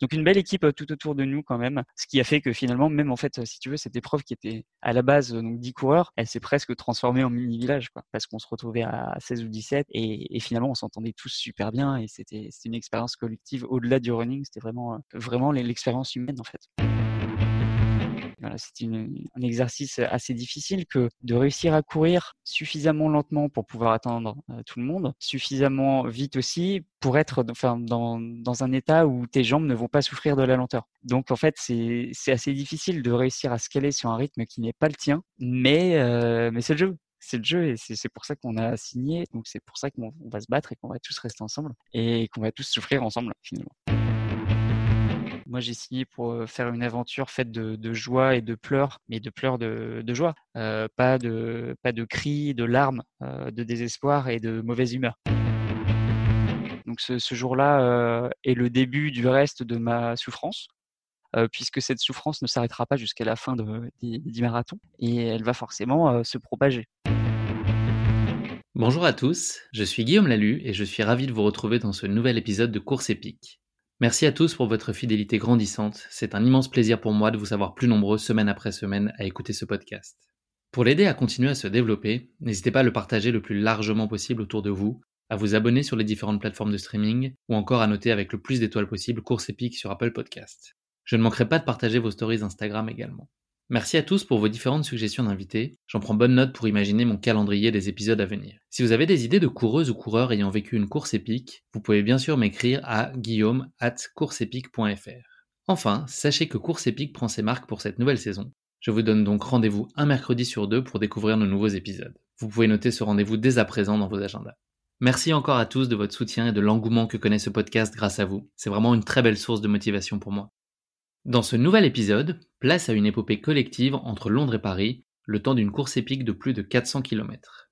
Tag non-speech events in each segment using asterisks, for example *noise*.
Donc une belle équipe tout autour de nous quand même, ce qui a fait que finalement, même en fait, si tu veux, cette épreuve qui était à la base donc 10 coureurs, elle s'est presque transformée en mini-village, parce qu'on se retrouvait à 16 ou 17 et, et finalement on s'entendait tous super bien et c'était une expérience collective au-delà du running, c'était vraiment vraiment l'expérience humaine en fait. C'est un exercice assez difficile que de réussir à courir suffisamment lentement pour pouvoir attendre tout le monde, suffisamment vite aussi pour être dans, un état où tes jambes ne vont pas souffrir de la lenteur. Donc en fait, c'est assez difficile de réussir à se caler sur un rythme qui n'est pas le tien, mais, euh, mais c'est le jeu c'est le jeu et c'est pour ça qu'on a signé. Donc c'est pour ça qu'on va se battre et qu'on va tous rester ensemble et qu'on va tous souffrir ensemble finalement. Moi, j'ai signé pour faire une aventure faite de, joie et de pleurs, mais de pleurs de, joie, pas, de, pas de cris, de larmes, de désespoir et de mauvaise humeur. Donc ce, jour-là est le début du reste de ma souffrance, puisque cette souffrance ne s'arrêtera pas jusqu'à la fin de, des, marathons et elle va forcément se propager. Bonjour à tous, je suis Guillaume Lalu et je suis ravi de vous retrouver dans ce nouvel épisode de Course épique. Merci à tous pour votre fidélité grandissante. C'est un immense plaisir pour moi de vous savoir plus nombreux semaine après semaine à écouter ce podcast. Pour l'aider à continuer à se développer, n'hésitez pas à le partager le plus largement possible autour de vous, à vous abonner sur les différentes plateformes de streaming ou encore à noter avec le plus d'étoiles possible Course épique sur Apple Podcast. Je ne manquerai pas de partager vos stories Instagram également. Merci à tous pour vos différentes suggestions d'invités. J'en prends bonne note pour imaginer mon calendrier des épisodes à venir. Si vous avez des idées de coureuses ou coureurs ayant vécu une course épique, vous pouvez bien sûr m'écrire à guillaume at Enfin, sachez que Course épique prend ses marques pour cette nouvelle saison. Je vous donne donc rendez-vous un mercredi sur deux pour découvrir nos nouveaux épisodes. Vous pouvez noter ce rendez-vous dès à présent dans vos agendas. Merci encore à tous de votre soutien et de l'engouement que connaît ce podcast grâce à vous. C'est vraiment une très belle source de motivation pour moi. Dans ce nouvel épisode, place à une épopée collective entre Londres et Paris, le temps d'une course épique de plus de 400 km.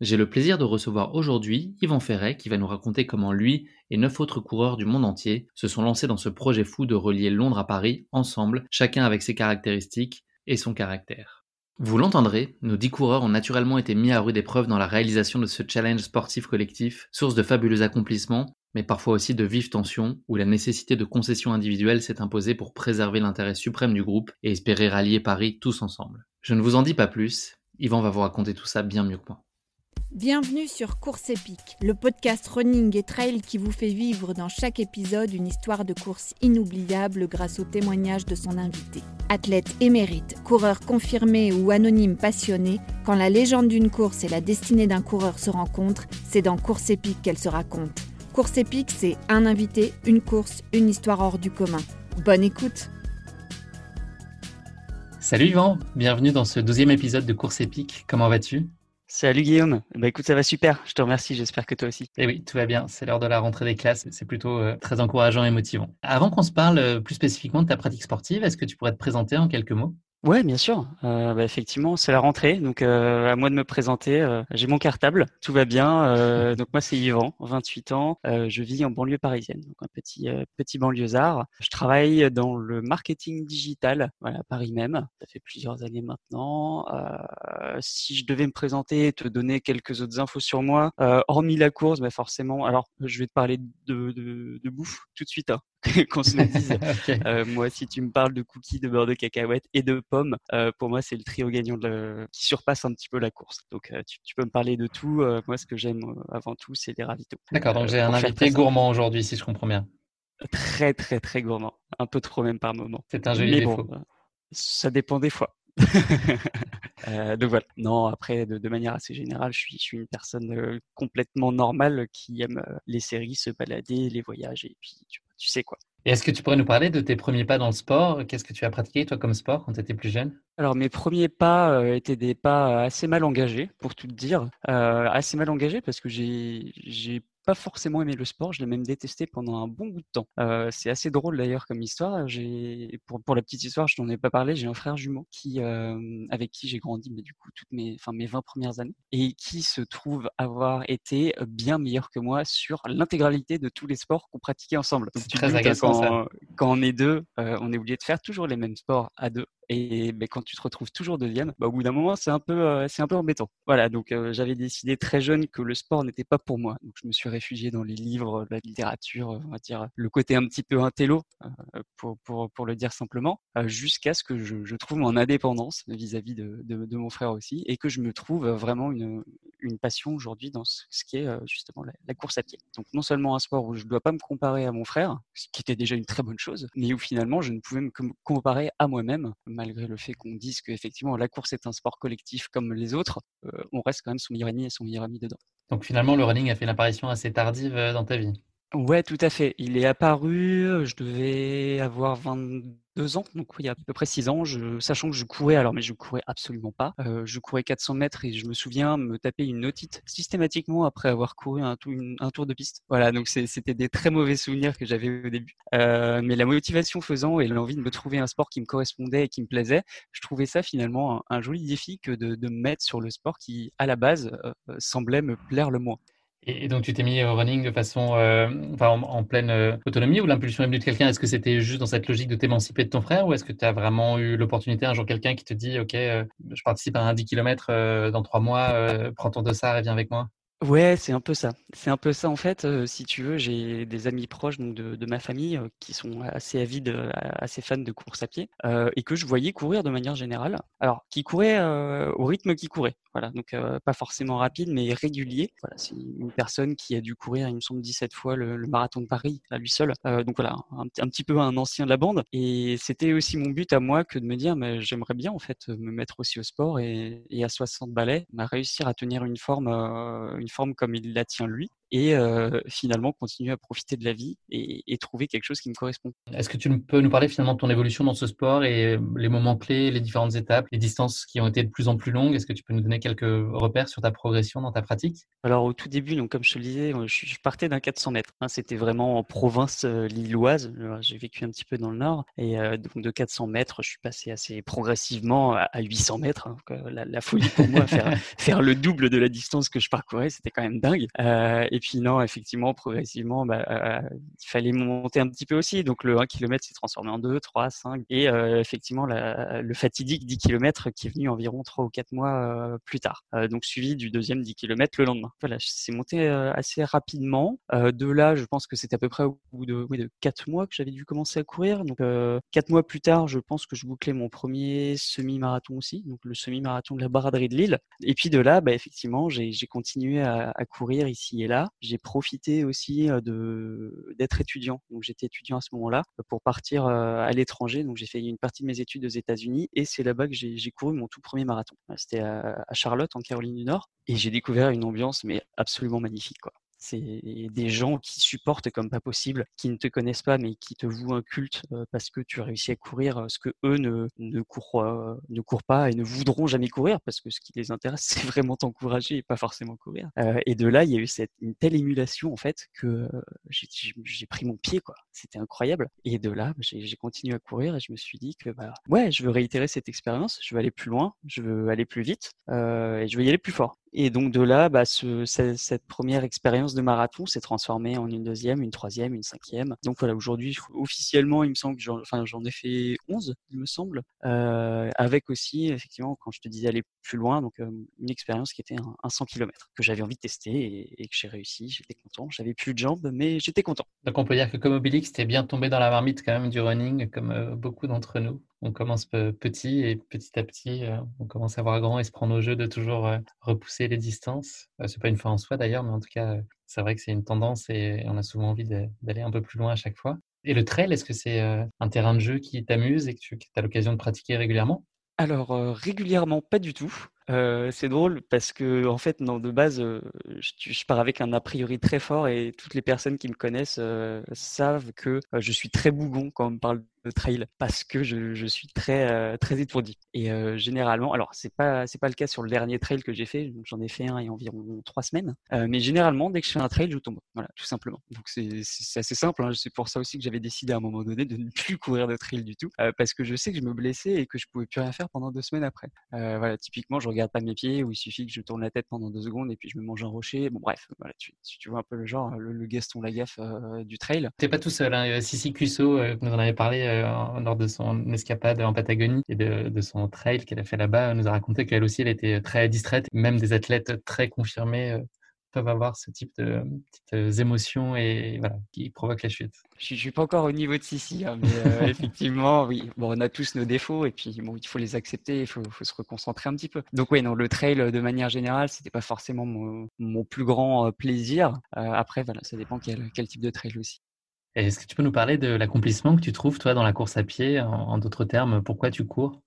J'ai le plaisir de recevoir aujourd'hui Yvan Ferret qui va nous raconter comment lui et neuf autres coureurs du monde entier se sont lancés dans ce projet fou de relier Londres à Paris ensemble, chacun avec ses caractéristiques et son caractère. Vous l'entendrez, nos dix coureurs ont naturellement été mis à rude épreuve dans la réalisation de ce challenge sportif collectif, source de fabuleux accomplissements, mais parfois aussi de vives tensions où la nécessité de concessions individuelles s'est imposée pour préserver l'intérêt suprême du groupe et espérer rallier Paris tous ensemble. Je ne vous en dis pas plus, Yvan va vous raconter tout ça bien mieux que moi. Bienvenue sur Course épique, le podcast running et trail qui vous fait vivre dans chaque épisode une histoire de course inoubliable grâce au témoignage de son invité. Athlète émérite, coureur confirmé ou anonyme passionné, quand la légende d'une course et la destinée d'un coureur se rencontrent, c'est dans Course épique qu'elle se raconte. Course épique, c'est un invité, une course, une histoire hors du commun. Bonne écoute Salut Yvan, bienvenue dans ce douzième épisode de Course épique. Comment vas-tu? Salut Guillaume, bah écoute ça va super, je te remercie, j'espère que toi aussi. Eh oui, tout va bien, c'est l'heure de la rentrée des classes, c'est plutôt euh, très encourageant et motivant. Avant qu'on se parle euh, plus spécifiquement de ta pratique sportive, est-ce que tu pourrais te présenter en quelques mots? Ouais, bien sûr. Euh, bah, effectivement, c'est la rentrée, donc euh, à moi de me présenter. Euh, j'ai mon cartable, tout va bien. Euh, donc moi, c'est Yvan, 28 ans. je vis en banlieue parisienne, donc un petit petit banlieusard. Je travaille dans le marketing digital, voilà, à Paris même. Ça fait plusieurs années maintenant. si je devais me présenter, te donner quelques autres infos sur moi, hormis la course, bah forcément. Alors, je vais te parler de, de, de bouffe tout de suite. Hein *laughs* qu'on se le dise. *laughs* Euh, moi, si tu me parles de cookies, de beurre de cacahuète et de pommes, euh, pour moi, c'est le trio gagnant de qui surpasse un petit peu la course. Donc, tu, tu, peux me parler de tout. moi, ce que j'aime avant tout, c'est les ravitaux. D'accord, donc j'ai un invité gourmand aujourd'hui, si je comprends bien. Très, très, très gourmand. Un peu trop même par moment. C'est un joli Mais défaut. Bon, ça dépend des fois. *laughs* euh, donc voilà. Non, après, de, de, manière assez générale, je suis, je suis une personne euh, complètement normale qui aime euh, les séries, se balader, les voyages, et puis tu, tu sais quoi. Et est-ce que tu pourrais nous parler de tes premiers pas dans le sport? Qu'est-ce que tu as pratiqué, toi, comme sport, quand tu étais plus jeune? Alors, mes premiers pas euh, étaient des pas assez mal engagés, pour tout te dire. Euh, assez mal engagés parce que j'ai pas forcément aimé le sport, je l'ai même détesté pendant un bon bout de temps. Euh, c'est assez drôle d'ailleurs comme histoire. J'ai, pour, pour la petite histoire, je t'en ai pas parlé, j'ai un frère jumeau qui, euh, avec qui j'ai grandi, mais du coup toutes mes, enfin mes 20 premières années, et qui se trouve avoir été bien meilleur que moi sur l'intégralité de tous les sports qu'on pratiquait ensemble. Donc, très agaçant, quand, quand, on est deux, euh, on est obligé de faire toujours les mêmes sports à deux. Et quand tu te retrouves toujours deuxième, bah, au bout d'un moment, c'est un peu, euh, un peu embêtant. Voilà, donc euh, j'avais décidé très jeune que le sport n'était pas pour moi. Donc je me suis réfugié dans les livres, la littérature, on va dire le côté un petit peu intello, euh, pour, pour, pour le dire simplement, jusqu'à ce que je, trouve mon indépendance vis-à-vis de, de, mon frère aussi, et que je me trouve vraiment une, une passion aujourd'hui dans ce, ce, qui est justement la, la, course à pied. Donc non seulement un sport où je ne dois pas me comparer à mon frère, ce qui était déjà une très bonne chose, mais où finalement je ne pouvais me comparer à moi-même malgré le fait qu'on dise qu'effectivement la course est un sport collectif comme les autres, euh, on reste quand même son meilleur ami et son meilleur ami dedans. Donc finalement, le running a fait une apparition assez tardive dans ta vie? Ouais, tout à fait. Il est apparu, je devais avoir 22 ans, donc il y a à peu près 6 ans, je, sachant que je courais, alors mais je courais absolument pas. Euh, je courais 400 mètres et je me souviens me taper une otite systématiquement après avoir couru un, tour, de piste. Voilà, donc c'était des très mauvais souvenirs que j'avais au début. Euh, mais la motivation faisant et l'envie de me trouver un sport qui me correspondait et qui me plaisait, je trouvais ça finalement un, joli défi que de, de, me mettre sur le sport qui, à la base, euh, semblait me plaire le moins. Et, donc, tu t'es mis au running de façon, euh, enfin, en, pleine euh, autonomie ou l'impulsion est venue de quelqu'un? Est-ce que c'était juste dans cette logique de t'émanciper de ton frère ou est-ce que tu as vraiment eu l'opportunité un jour quelqu'un qui te dit, OK, euh, je participe à un 10 km dans trois mois, prends ton dossard et viens avec moi? Ouais, c'est un peu ça. C'est un peu ça en fait. Si tu veux, j'ai des amis proches donc de, ma famille qui sont assez avides, assez fans de course à pied et que je voyais courir de manière générale. Alors, qui couraient au rythme qui courait. Voilà, donc pas forcément rapide, mais régulier. Voilà, c'est une personne qui a dû courir, il me semble, 17 fois le, marathon de Paris à lui seul. donc voilà, un, petit peu un ancien de la bande. Et c'était aussi mon but à moi que de me dire, mais j'aimerais bien en fait me mettre aussi au sport et, à 60 balais, à réussir à tenir une forme une forme comme il la tient lui et euh, finalement continuer à profiter de la vie et, et, trouver quelque chose qui me correspond. Est-ce que tu peux nous parler finalement de ton évolution dans ce sport et les moments clés, les différentes étapes, les distances qui ont été de plus en plus longues? Est-ce que tu peux nous donner quelques repères sur ta progression dans ta pratique? Alors au tout début, donc comme je te le disais, je, je partais d'un 400 mètres. Hein, C'était vraiment en province euh, lilloise. J'ai vécu un petit peu dans le nord et euh, donc de 400 mètres, je suis passé assez progressivement à, à 800 mètres. Hein, donc, la, la, folie pour moi, faire, *laughs* faire le double de la distance que je parcourais, c'était quand même dingue. Euh, et puis non, effectivement, progressivement, bah, il fallait monter un petit peu aussi. Donc le 1 km s'est transformé en 2, 3, 5. Et euh, effectivement, le fatidique 10 km qui est venu environ 3 ou 4 mois euh, plus tard. Euh, donc suivi du deuxième 10 km le lendemain. Voilà, c'est monté assez rapidement. de là, je pense que c'est à peu près au bout de, oui, de 4 mois que j'avais dû commencer à courir. Donc 4 mois plus tard, je pense que je bouclais mon premier semi-marathon aussi. Donc le semi-marathon de la Baraderie de Lille. Et puis de là, bah, effectivement, j'ai continué à courir ici et là j'ai profité aussi d'être étudiant. Donc j'étais étudiant à ce moment-là pour partir à l'étranger. Donc j'ai fait une partie de mes études aux États-Unis et c'est là-bas que j'ai couru mon tout premier marathon. C'était à, à Charlotte en Caroline du Nord et j'ai découvert une ambiance mais absolument magnifique. C'est des gens qui supportent comme pas possible, qui ne te connaissent pas, mais qui te vouent un culte parce que tu as réussi à courir ce que eux ne, ne, courent, euh, ne courent pas et ne voudront jamais courir parce que ce qui les intéresse, *laughs* c'est vraiment t'encourager et pas forcément courir. Euh, et de là, il y a eu cette, une telle émulation en fait que j'ai pris mon pied, quoi. C'était incroyable. Et de là, j'ai continué à courir et je me suis dit que, bah, ouais, je veux réitérer cette expérience, je veux aller plus loin, je veux aller plus vite euh, et je veux y aller plus fort. Et donc de là, bah, ce, cette première expérience de marathon s'est transformée en une deuxième, une troisième, une cinquième. Donc voilà, aujourd'hui, officiellement, il me semble que j'en ai fait 11, il me semble, euh, avec aussi, effectivement, quand je te disais aller plus loin, donc euh, une expérience qui était un, 100 km que j'avais envie de tester et, que j'ai réussi. J'étais content. J'avais plus de jambes, mais j'étais content. Donc on peut dire que comme Obélix, t'es bien tombé dans la marmite quand même du running, comme euh, beaucoup d'entre nous on commence petit et petit à petit, euh, on commence à voir grand et se prendre au jeu de toujours euh, repousser les distances. Euh, c'est pas une fin en soi d'ailleurs, mais en tout cas, c'est vrai que c'est une tendance et on a souvent envie d'aller un peu plus loin à chaque fois. Et le trail, est-ce que c'est un terrain de jeu qui t'amuse et que tu as l'occasion de pratiquer régulièrement? Alors régulièrement, pas du tout. c'est drôle parce que en fait, non, de base, je, pars avec un a priori très fort et toutes les personnes qui me connaissent savent que je suis très bougon quand on me parle trail parce que je, suis très euh, très étourdi. Et euh, généralement, alors c'est pas c'est pas le cas sur le dernier trail que j'ai fait. J'en ai fait un il y a environ trois semaines. Euh, mais généralement, dès que je fais un trail, je tombe. Voilà, tout simplement. Donc c'est assez simple. Hein. C'est pour ça aussi que j'avais décidé à un moment donné de ne plus *laughs* courir de trail du tout parce que je sais que je me blessais et que je pouvais plus rien faire pendant deux semaines après. voilà, typiquement, je regarde pas mes pieds où il suffit que je tourne la tête pendant deux secondes et puis je me mange un rocher. Bon bref, voilà, tu, vois un peu le genre, le, Gaston Lagaffe du trail. T'es pas tout seul. Hein. Sissi Cusso, nous en avait parlé lors de son escapade en Patagonie et de, son trail qu'elle a fait là-bas, nous a raconté qu'elle aussi, elle était très distraite. Même des athlètes très confirmés euh, peuvent avoir ce type de petites émotions et voilà, qui provoquent la chute. Je ne suis pas encore au niveau de Sissi, hein, mais euh, *laughs* effectivement, oui. Bon, on a tous nos défauts et puis bon, il faut les accepter, il faut, se reconcentrer un petit peu. Donc oui, non, le trail de manière générale, c'était pas forcément mon, plus grand euh, plaisir. après, voilà, ça dépend quel, quel type de trail aussi. Est-ce que tu peux nous parler de l'accomplissement que tu trouves, toi, dans la course à pied En, d'autres termes, pourquoi tu cours?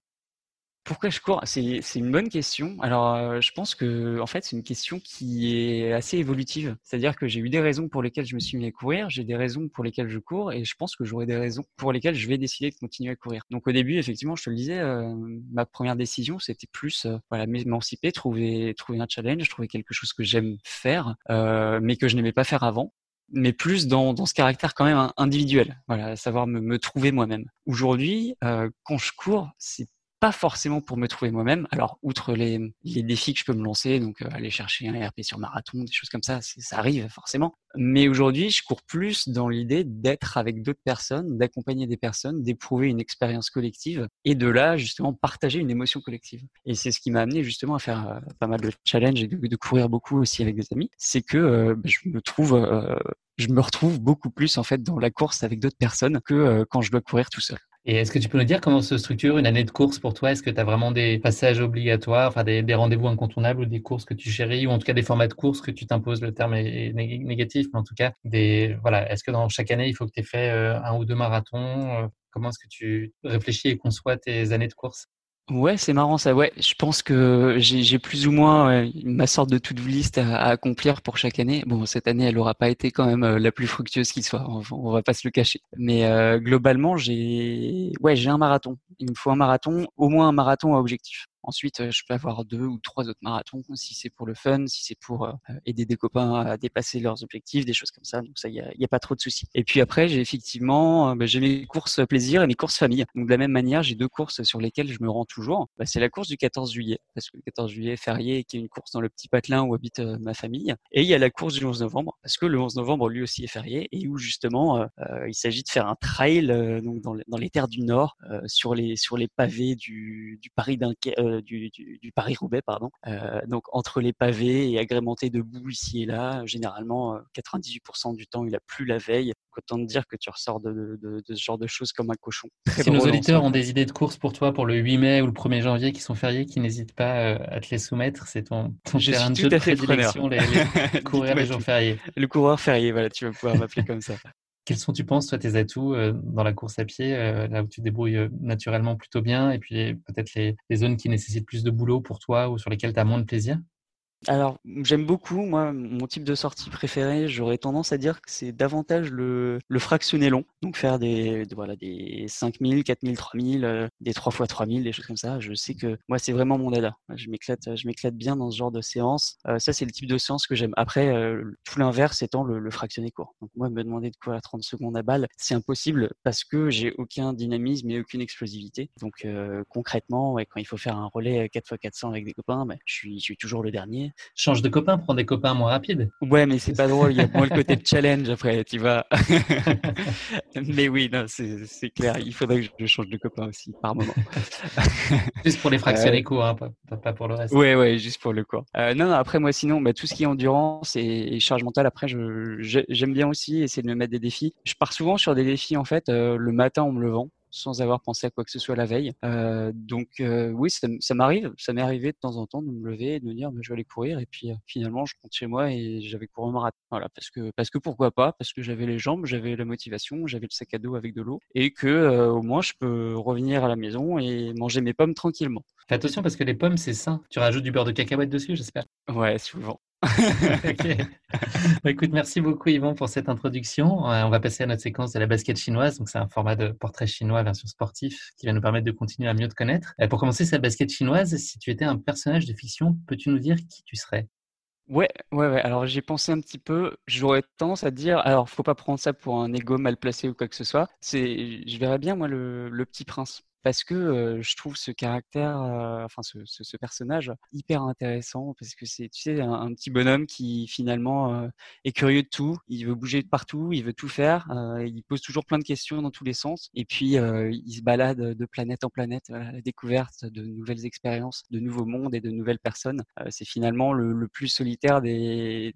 Pourquoi je cours? C'est une bonne question. Alors, euh, je pense que en fait, c'est une question qui est assez évolutive. C'est-à-dire que j'ai eu des raisons pour lesquelles je me suis mis à courir, j'ai des raisons pour lesquelles je cours, et je pense que j'aurai des raisons pour lesquelles je vais décider de continuer à courir. Donc, au début, effectivement, je te le disais, euh, ma première décision, c'était plus euh, m'émanciper, trouver un challenge, trouver quelque chose que j'aime faire, mais que je n'aimais pas faire avant mais plus dans, dans ce caractère quand même individuel, voilà, savoir me, me trouver moi-même. Aujourd'hui, euh, quand je cours, c'est pas forcément pour me trouver moi-même. Alors, outre les, les, défis que je peux me lancer, donc euh, aller chercher un RP sur marathon, des choses comme ça, ça arrive forcément. Mais aujourd'hui, je cours plus dans l'idée d'être avec d'autres personnes, d'accompagner des personnes, d'éprouver une expérience collective et de là, justement, partager une émotion collective. Et c'est ce qui m'a amené justement à faire euh, pas mal de challenges et de, courir beaucoup aussi avec des amis. C'est que euh, bah, je me trouve je me retrouve beaucoup plus en fait dans la course avec d'autres personnes que quand je dois courir tout seul. Et est-ce que tu peux nous dire comment se structure une année de course pour toi? Est-ce que tu as vraiment des passages obligatoires, enfin des, rendez-vous incontournables ou des courses que tu chéris ou en tout cas des formats de course que tu t'imposes? Le terme est, négatif, mais en tout cas, des, voilà, est-ce que dans chaque année, il faut que tu aies fait euh, un ou deux marathons? Euh, Comment est-ce que tu réfléchis et conçois tes années de course? Ouais, c'est marrant ça. Ouais, je pense que j'ai plus ou moins ma sorte de to-do list à, accomplir pour chaque année. Bon, cette année, elle aura pas été quand même euh, la plus fructueuse qui soit. On, va pas se le cacher. Mais euh, globalement, j'ai ouais, j'ai un marathon. Il me faut un marathon, au moins un marathon à objectif. Ensuite, je peux avoir deux ou trois autres marathons si c'est pour le fun, si c'est pour aider des copains à dépasser leurs objectifs, des choses comme ça. Donc ça, il n'y a, pas trop de soucis. Et puis après, j'ai effectivement, bah, j'ai mes courses plaisir et mes courses famille. Donc de la même manière, j'ai deux courses sur lesquelles je me rends toujours. Bah, c'est la course du 14 juillet, parce que le 14 juillet est férié, qui est une course dans le petit patelin où habite ma famille. Et il y a la course du 11 novembre, parce que le 11 novembre lui aussi est férié et où justement il s'agit de faire un trail donc dans, les terres du Nord, sur les sur les pavés du, du Paris Dunkerque euh, du, Paris-Roubaix, pardon. Euh, donc entre les pavés et agrémenté de boue ici et là, généralement 98% euh, du temps il a plu la veille. Autant te dire que tu ressors de, ce genre de choses comme un cochon. si nos auditeurs ont des idées de course pour toi pour le 8 mai ou le 1er janvier qui sont fériés, qui n'hésitent pas à te les soumettre, c'est ton, terrain de jeu de prédilection, les, les *laughs* les jours fériés. Le coureur férié, voilà, tu vas pouvoir m'appeler comme ça. Quels sont, tu penses, toi, tes atouts euh, dans la course à pied, euh, là où tu te débrouilles euh, naturellement plutôt bien, et puis peut-être les, zones qui nécessitent plus de boulot pour toi ou sur lesquelles tu as moins de plaisir? Alors, j'aime beaucoup, moi, mon type de sortie préféré, j'aurais tendance à dire que c'est davantage le, le fractionné long. Donc, faire des, voilà, des 5000, 4000, 3000, des 3 fois 3000, des choses comme ça. Je sais que moi, c'est vraiment mon dada. Je m'éclate, je m'éclate bien dans ce genre de séance. Euh, ça, c'est le type de séance que j'aime. Après, euh, tout l'inverse étant le, fractionné court. Donc, moi, me demander de courir à 30 secondes à balle, c'est impossible parce que j'ai aucun dynamisme et aucune explosivité. Donc, euh, concrètement, quand il faut faire un relais 4 x 400 avec des copains, suis, je suis toujours le dernier Change de copain, prends des copains moins rapides. Ouais, mais c'est pas *laughs* drôle. Il y a moins le côté de challenge après, tu vois. *laughs* mais oui, non, c'est clair. Il faudrait que je change de copain aussi par moment. *laughs* juste pour les fractionnés courts, hein, pas, pour le reste. Ouais, ouais, juste pour le court. Euh, non, non, après moi, sinon, bah, tout ce qui est endurance et, charge mentale, après, j'aime bien aussi essayer de me mettre des défis. Je pars souvent sur des défis en fait euh, le matin en me levant sans avoir pensé à quoi que ce soit la veille. Euh, donc euh, oui, ça, m'arrive, ça m'est arrivé de temps en temps de me lever et de me dire bah, je vais aller courir et puis euh, finalement je rentre chez moi et j'avais couru un marathon. Voilà, parce que parce que pourquoi pas Parce que j'avais les jambes, j'avais la motivation, j'avais le sac à dos avec de l'eau et que au moins je peux revenir à la maison et manger mes pommes tranquillement. Fais attention parce que les pommes c'est sain. Tu rajoutes du beurre de cacahuète dessus, j'espère. Ouais, souvent. Bah, écoute, merci beaucoup Yvon pour cette introduction. Euh, on va passer à notre séquence de la basket chinoise. Donc, c'est un format de portrait chinois version sportif qui va nous permettre de continuer à mieux te connaître. Euh, pour commencer cette basket chinoise, si tu étais un personnage de fiction, peux-tu nous dire qui tu serais? Ouais, ouais, ouais. Alors j'ai pensé un petit peu. J'aurais tendance à dire, alors faut pas prendre ça pour un ego mal placé ou quoi que ce soit. C'est, je verrais bien moi le, le Petit Prince parce que je trouve ce caractère, enfin ce, personnage hyper intéressant parce que c'est tu sais un, petit bonhomme qui finalement est curieux de tout, il veut bouger de partout, il veut tout faire, il pose toujours plein de questions dans tous les sens et puis il se balade de planète en planète à la découverte de nouvelles expériences, de nouveaux mondes et de nouvelles personnes. c'est finalement le, plus solitaire des,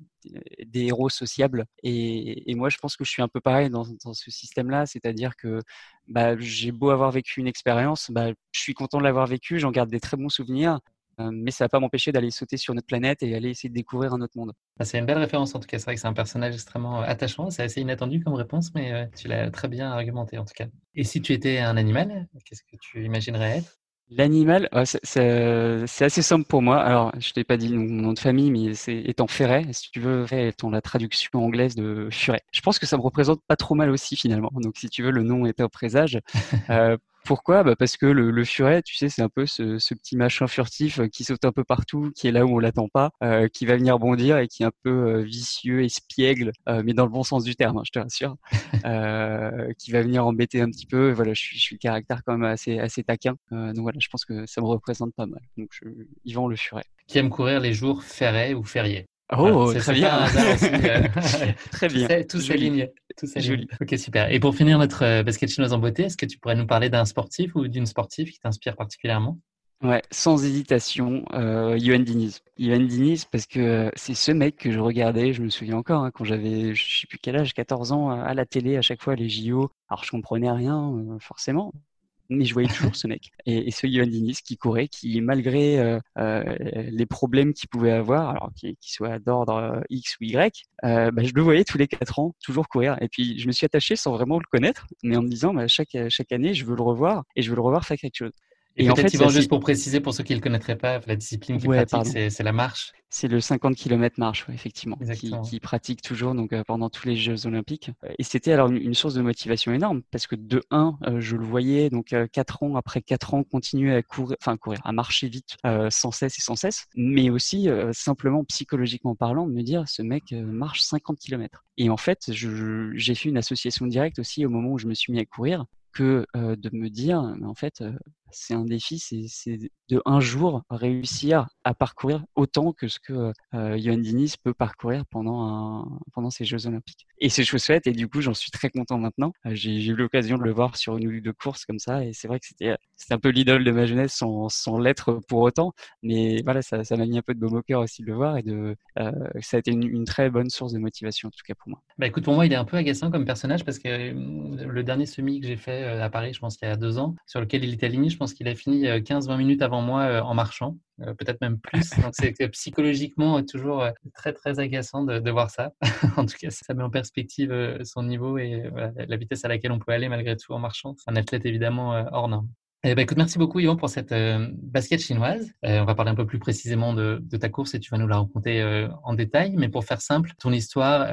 héros sociables et, moi je pense que je suis un peu pareil dans, dans ce système-là, c'est-à-dire que bah, j'ai beau avoir vécu une expérience, bah, je suis content de l'avoir vécu, j'en garde des très bons souvenirs, euh, mais ça va pas m'empêcher d'aller sauter sur notre planète et aller essayer de découvrir un autre monde. Ah, c'est une belle référence en tout cas, c'est vrai que c'est un personnage extrêmement euh, attachant, c'est assez inattendu comme réponse, mais euh, tu l'as très bien argumenté en tout cas. Et si tu étais un animal, qu'est-ce que tu imaginerais être? L'animal, c'est assez simple pour moi. Alors, je t'ai pas dit mon nom de famille, mais c'est étant Ferret, si tu veux, étant la traduction anglaise de Furet. Je pense que ça me représente pas trop mal aussi finalement. Donc, si tu veux, le nom est un présage. *laughs* Euh, pourquoi? Bah Parce que le, le, furet, tu sais, c'est un peu ce, ce, petit machin furtif euh, qui saute un peu partout, qui est là où on l'attend pas, euh, qui va venir bondir et qui est un peu euh, vicieux, espiègle, euh, mais dans le bon sens du terme, hein, je te rassure, *laughs* euh, qui va venir embêter un petit peu. voilà, je suis, je suis le caractère quand même assez, assez taquin. donc voilà, je pense que ça me représente pas mal. Donc je, Yvan le furet. Qui aime courir les jours ferrés ou fériés Oh, très bien. *laughs* très bien. Tout s'aligne. Tout Joli. Ok, super. Et pour finir notre euh, basket chinoise en beauté, est-ce que tu pourrais nous parler d'un sportif ou d'une sportive qui t'inspire particulièrement? Ouais, sans hésitation, euh, Yohan Diniz. Yohan Diniz, parce que euh, c'est ce mec que je regardais, je me souviens encore, hein, quand j'avais, je sais plus quel âge, 14 ans, à la télé, à chaque fois, les JO. Alors, je comprenais rien, euh, forcément, mais je voyais toujours ce mec. Et, ce Yohan Diniz qui courait, qui malgré euh, euh, les problèmes qu'il pouvait avoir, alors qu'il soit d'ordre euh, X ou Y, bah, je le voyais tous les quatre ans toujours courir. Et puis je me suis attaché sans vraiment le connaître, mais en me disant bah, chaque chaque année je veux le revoir et je veux le revoir faire quelque chose. Et, en fait, Yvan, juste pour préciser, pour ceux qui ne le connaîtraient pas, la discipline qu'il pratique, c'est la marche. C'est le 50 km marche, effectivement, qui, qui, pratique toujours donc euh, pendant tous les Jeux Olympiques. Et c'était alors une, source de motivation énorme parce que de 1, euh, je le voyais donc euh, quatre ans après quatre ans continuer à courir, enfin courir, à marcher vite sans cesse et sans cesse, mais aussi simplement psychologiquement parlant, de me dire ce mec marche 50 km. Et en fait, j'ai fait une association directe aussi au moment où je me suis mis à courir que de me dire, mais en fait, c'est un défi, c'est un jour réussir à parcourir autant que ce que euh, Diniz peut parcourir pendant, un, pendant ces Jeux Olympiques. Et c'est chose faite, et du coup, j'en suis très content maintenant. Euh, j'ai eu l'occasion de le voir sur une ou deux courses comme ça, et c'est vrai que c'était un peu l'idole de ma jeunesse sans, sans l'être pour autant, mais voilà, ça m'a mis un peu de baume au cœur aussi de le voir, et de, euh, ça a été une, très bonne source de motivation, en tout cas pour moi. Bah écoute, pour moi, il est un peu agaçant comme personnage, parce que euh, le dernier semi que j'ai fait euh, à Paris, je pense qu'il y a deux ans, sur lequel il était aligné, je pense qu'il a fini 15-20 minutes avant moi en marchant. Euh, peut-être même plus. *laughs* Donc c'est psychologiquement toujours euh, très très agaçant de, de voir ça. *laughs* en tout cas, ça met en perspective euh, son niveau et la vitesse à laquelle on peut aller malgré tout en marchant. C'est un athlète évidemment hors norme. Eh ben, écoute, merci beaucoup Yvan pour cette euh, basket chinoise. Euh, on va parler un peu plus précisément de, de, ta course et tu vas nous la raconter euh, en détail. Mais pour faire simple, ton histoire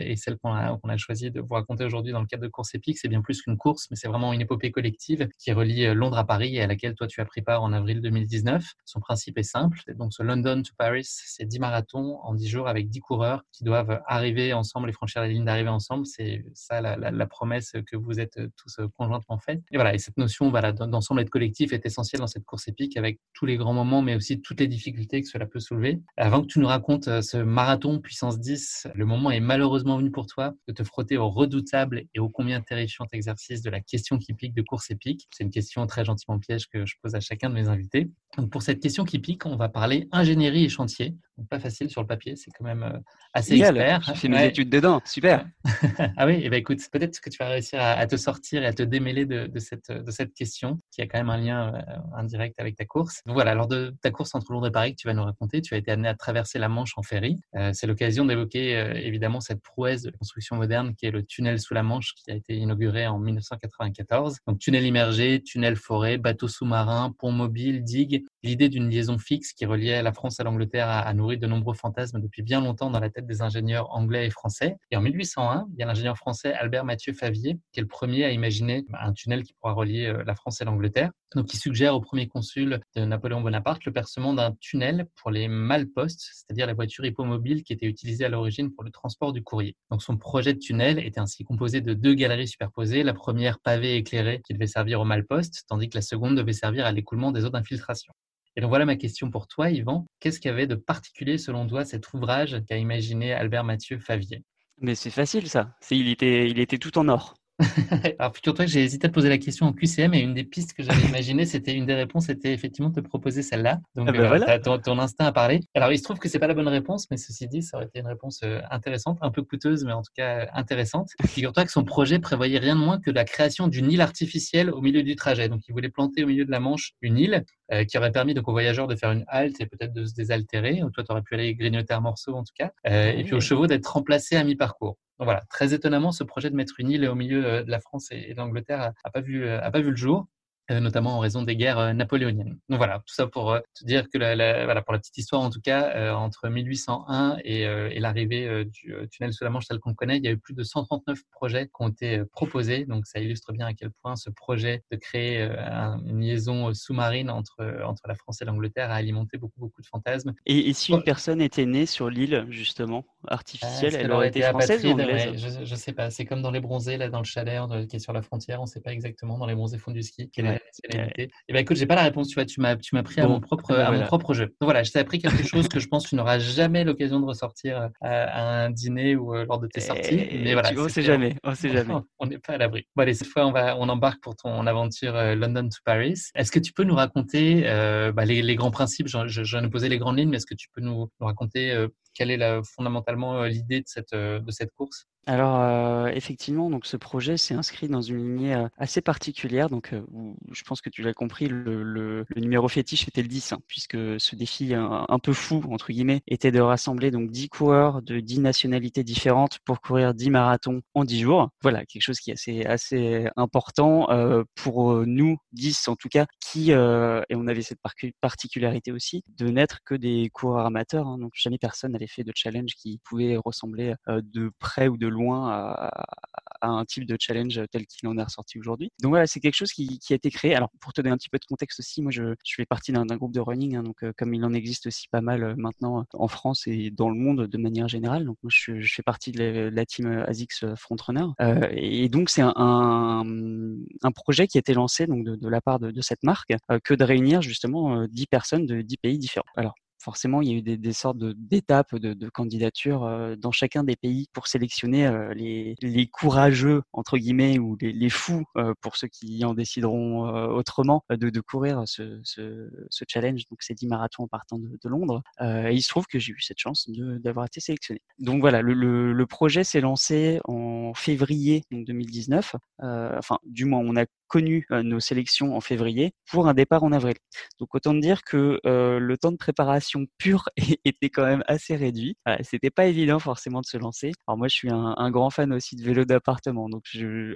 et celle qu'on a, qu'on a choisi de vous raconter aujourd'hui dans le cadre de Course Épique, c'est bien plus qu'une course, mais c'est vraiment une épopée collective qui relie Londres à Paris et à laquelle toi tu as pris part en avril 2019. Son principe est simple. Donc ce London to Paris, c'est 10 marathons en 10 jours avec 10 coureurs qui doivent arriver ensemble et franchir la ligne d'arrivée ensemble. C'est ça la, la, la, promesse que vous êtes tous conjointement faite. Et voilà, et cette notion voilà, dans son semble être collectif est essentiel dans cette course épique avec tous les grands moments, mais aussi toutes les difficultés que cela peut soulever. Avant que tu nous racontes euh, ce marathon puissance 10, le moment est malheureusement venu pour toi de te frotter au redoutable et au combien terrifiant exercice de la question qui pique de course épique. C'est une question très gentiment piège que je pose à chacun de mes invités. Pour cette question qui pique, on va parler ingénierie et chantier. Donc pas facile sur le papier, c'est quand même euh, assez expert. J'ai fait mes études dedans, super. *laughs* ah oui, et eh ben écoute, peut-être que tu vas réussir à, te sortir et à te démêler de, cette, de cette question qui a quand même un lien euh, indirect avec ta course. Donc voilà, lors de ta course entre Londres et Paris que tu vas nous raconter, tu as été amené à traverser la Manche en ferry. Euh, c'est l'occasion d'évoquer évidemment cette prouesse de construction moderne qui est le tunnel sous la Manche qui a été inauguré en 1994. Donc tunnel immergé, tunnel forêt, bateau sous-marin, pont mobile, digue. L'idée d'une liaison fixe qui reliait la France à l'Angleterre a, de nombreux fantasmes depuis bien longtemps dans la tête des ingénieurs anglais et français. Et en 1801, il y a l'ingénieur français Albert Mathieu Favier qui est le premier à imaginer un tunnel qui pourra relier euh, la France et l'Angleterre. Donc, il suggère au premier consul de Napoléon Bonaparte le percement d'un tunnel pour les malpostes, c'est-à-dire les voitures hippomobiles qui étaient utilisées à l'origine pour le transport du courrier. Donc, son projet de tunnel était ainsi composé de deux galeries superposées, la première pavée éclairée qui devait servir aux malpostes, tandis que la seconde devait servir à l'écoulement des eaux d'infiltration. Et donc voilà ma question pour toi, Yvan. Qu'est-ce qu'il y avait de particulier selon toi cet ouvrage qu'a imaginé Albert Mathieu Favier? Mais c'est facile ça. Il était, il était tout en or. *laughs* Alors, figure-toi que j'ai hésité à te poser la question en QCM et une des pistes que j'avais imaginées, c'était une des réponses, c'était effectivement de te proposer celle-là. Donc, ah ben euh, ton, instinct a parlé. Alors, il se trouve que c'est pas la bonne réponse, mais ceci dit, ça aurait été une réponse euh, intéressante, un peu coûteuse, mais en tout cas euh, intéressante. *laughs* Figure-toi que son projet prévoyait rien de moins que la création d'une île artificielle au milieu du trajet. Donc, il voulait planter au milieu de la Manche une île qui aurait permis donc aux voyageurs de faire une halte et peut-être de se désaltérer. Toi, tu aurais pu aller grignoter un morceau en tout cas. et puis aux chevaux d'être remplacés à mi-parcours. Donc voilà, très étonnamment, ce projet de mettre une île au milieu euh, de la France et de l'Angleterre n'a pas vu, a pas vu le jour. Euh, notamment en raison des guerres euh, napoléoniennes. Donc voilà, tout ça pour euh, te dire que la, voilà, pour la petite histoire en tout cas, entre 1801 et, et l'arrivée du tunnel sous la Manche tel qu'on connaît, il y a eu plus de 139 projets qui ont été proposés. Donc ça illustre bien à quel point ce projet de créer une liaison sous-marine entre, entre la France et l'Angleterre a alimenté beaucoup, beaucoup de fantasmes. Et, si une personne était née sur l'île, justement, artificielle, elle, aurait été française ou anglaise je, ne sais pas. C'est comme dans les bronzés, là, dans le chalet qui est sur la frontière, on ne sait pas exactement dans les bronzés fonds du ski quelle et eh ben écoute, j'ai pas la réponse, tu vois, tu m'as, tu m'as pris à mon propre, ben à mon propre jeu. Donc voilà, je t'ai appris quelque chose que je pense que tu n'auras jamais l'occasion de ressortir euh, à, un dîner ou euh, lors de tes sorties. Eh, mais voilà, on sait jamais, on sait jamais. *laughs* On n'est pas à l'abri. Bon allez, cette fois on va, on embarque pour ton aventure euh, London to Paris. Est-ce que tu peux nous raconter bah, les, les, grands principes? J'en, ai posé les grandes lignes, mais est-ce que tu peux nous, nous raconter quelle est fondamentalement l'idée de cette, cette course? Alors euh, effectivement, donc ce projet s'est inscrit dans une lignée euh, assez particulière. Donc, euh, je pense que tu l'as compris, le, numéro fétiche était le 10, hein, puisque ce défi un, peu fou entre guillemets était de rassembler donc 10 coureurs de 10 nationalités différentes pour courir 10 marathons en 10 jours. Voilà, quelque chose qui est assez assez important pour nous 10 en tout cas, qui et on avait cette particularité aussi de n'être que des coureurs amateurs. Hein, donc jamais personne n'avait fait de challenge qui pouvait ressembler de près ou de loin à, un type de challenge tel qu'il en est ressorti aujourd'hui. Donc voilà, c'est quelque chose qui, a été créé. Alors pour te donner un petit peu de contexte aussi, moi je, fais partie d'un groupe de running, hein, donc euh, comme il en existe aussi pas mal euh, maintenant en France et dans le monde de manière générale. Donc moi je, fais partie de la, team ASICS Frontrunner. Euh, et donc c'est un, un, projet qui a été lancé donc de, la part de, de cette marque que de réunir justement 10 personnes de 10 pays différents. Alors forcément, il y a eu des, sortes d'étapes de, de, candidature euh, dans chacun des pays pour sélectionner euh, les, courageux, entre guillemets, ou les, fous, euh, pour ceux qui en décideront autrement, de, courir ce, challenge, donc ces 10 marathons en partant de, Londres. et il se trouve que j'ai eu cette chance d'avoir été sélectionné. Donc voilà, le, projet s'est lancé en février 2019. enfin, du moins, on a connu nos sélections en février pour un départ en avril. Donc autant dire que le temps de préparation pure *laughs* était quand même assez réduit. C'était pas évident forcément de se lancer. Alors moi, je suis un, grand fan aussi de vélo d'appartement. Donc,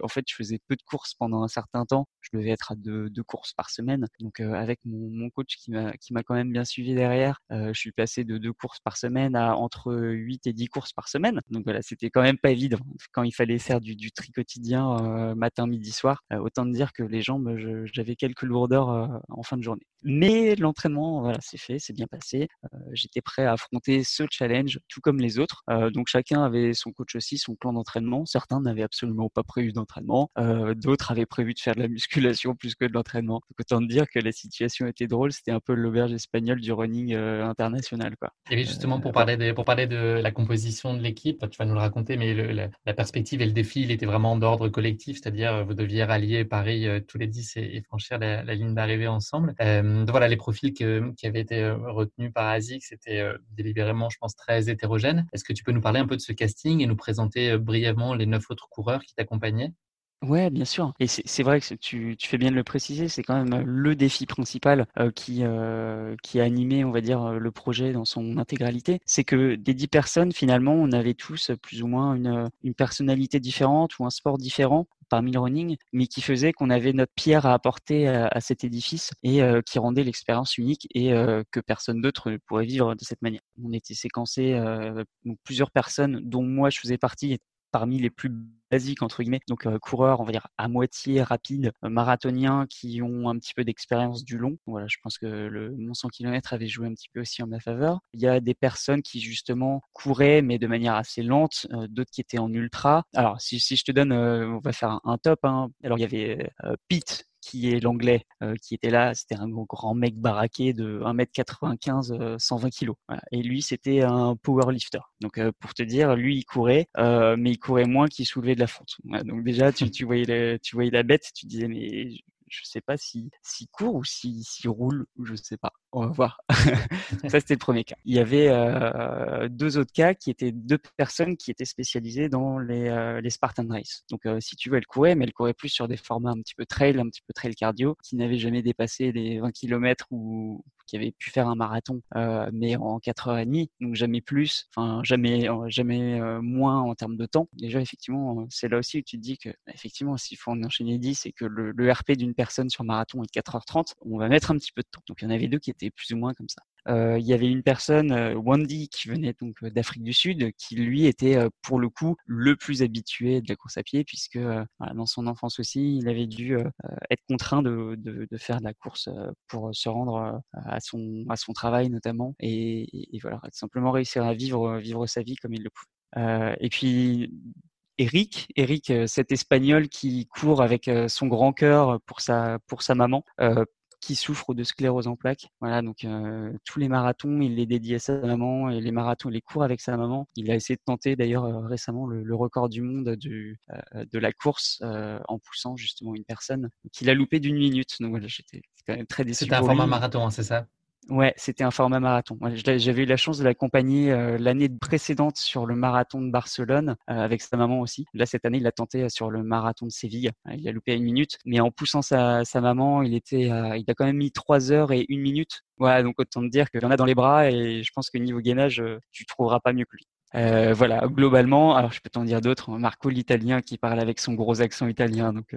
en fait, je faisais peu de courses pendant un certain temps. Je devais être à deux, courses par semaine. Donc, euh, avec mon, coach qui m'a quand même bien suivi derrière, euh, je suis passé de deux courses par semaine à entre 8 et 10 courses par semaine. Donc voilà, c'était quand même pas évident quand il fallait faire du, tri quotidien euh, matin, midi, soir. autant dire que les jambes, j'avais quelques lourdeurs en fin de journée. Mais l'entraînement, voilà, c'est fait, c'est bien passé. J'étais prêt à affronter ce challenge, tout comme les autres. donc chacun avait son coach aussi, son plan d'entraînement. Certains n'avaient absolument pas prévu d'entraînement. D'autres avaient prévu de faire de la musculation plus que de l'entraînement. Donc autant dire que la situation était drôle. C'était un peu l'auberge espagnole du running international, quoi. Et justement, pour parler de, pour parler de la composition de l'équipe, tu vas nous le raconter, mais la, perspective et le défi, il était vraiment d'ordre collectif, c'est-à-dire vous deviez rallier Paris tous les 10 et, franchir la, ligne d'arrivée ensemble. Euh, voilà, les profils qui avaient été euh, retenus par ASIC, c'était euh, délibérément, je pense, très hétérogène. Est-ce que tu peux nous parler un peu de ce casting et nous présenter brièvement les neuf autres coureurs qui t'accompagnaient? Ouais, bien sûr. Et c'est vrai que tu, tu, fais bien de le préciser, c'est quand même le défi principal qui, qui a animé, on va dire, le projet dans son intégralité. C'est que des dix personnes, finalement, on avait tous plus ou moins une, une personnalité différente ou un sport différent parmi le running, mais qui faisait qu'on avait notre pierre à apporter à, cet édifice et euh, qui rendait l'expérience unique et euh, que personne d'autre pourrait vivre de cette manière. On était séquencé, euh, plusieurs personnes, dont moi je faisais partie, parmi les plus basiques entre guillemets, donc coureurs on va dire à moitié rapides, marathoniens qui ont un petit peu d'expérience du long. Voilà, je pense que le mon 100 km avait joué un petit peu aussi en ma faveur. Il y a des personnes qui justement couraient mais de manière assez lente, d'autres qui étaient en ultra. Alors si, si je te donne, on va faire un, top. Hein. Alors il y avait Pete qui est l'anglais euh, qui était là. C'était un grand mec baraqué de 1m95, 120 kg. Et lui, c'était un powerlifter. Donc, euh, pour te dire, lui, il courait, euh, mais il courait moins qu'il soulevait de la fonte. Donc déjà, tu, tu, voyais tu voyais la bête, tu disais, mais je sais pas si s'il court ou s'il si, roule, je sais pas. On va voir. *laughs* ça, c'était le premier cas. Il y avait euh, deux autres cas qui étaient deux personnes qui étaient spécialisées dans les, euh, les Spartan Race. Donc, euh, si tu veux, elle courait, mais elle courait plus sur des formats un petit peu trail, un petit peu trail cardio, qui n'avaient jamais dépassé les 20 km ou qui avaient pu faire un marathon, euh, mais en 4h30, donc jamais plus, enfin jamais, jamais moins en termes de temps. Déjà, effectivement, c'est là aussi où tu te dis que, bah, effectivement, s'il faut en enchaîner 10 et que le, le RP d'une personne sur marathon est 4h30, on va mettre un petit peu de temps. Donc, il y en avait deux qui étaient plus ou moins comme ça. Il y avait une personne, Wandy, qui venait donc d'Afrique du Sud, qui lui était pour le coup le plus habitué de la course à pied, puisque dans son enfance aussi, il avait dû être contraint de, faire de la course pour se rendre à son travail notamment, et, et, voilà, simplement réussir à vivre sa vie comme il le pouvait. et puis Eric, Eric, cet Espagnol qui court avec son grand cœur pour sa maman, qui souffre de sclérose en plaques. Voilà, donc euh, tous les marathons, il les dédie à sa maman et les marathons, il les court avec sa maman. Il a essayé de tenter d'ailleurs euh, récemment le, record du monde du, euh, de la course en poussant justement une personne qu'il a loupé d'une minute. Donc voilà, j'étais quand même très déçu. C'était un format marathon, hein, c'est ça? Ouais, c'était un format marathon. J'avais eu la chance de l'accompagner euh, l'année précédente sur le marathon de Barcelone euh, avec sa maman aussi. Là, cette année, il l'a tenté euh, sur le marathon de Séville. Il a loupé une minute, mais en poussant sa, maman, il était, il a quand même mis trois heures et une minute. Ouais, donc autant te dire qu'il en a dans les bras et je pense que niveau gainage, tu trouveras pas mieux que lui. Euh, voilà, globalement, alors je peux t'en dire d'autres. Marco l'Italien qui parle avec son gros accent italien, donc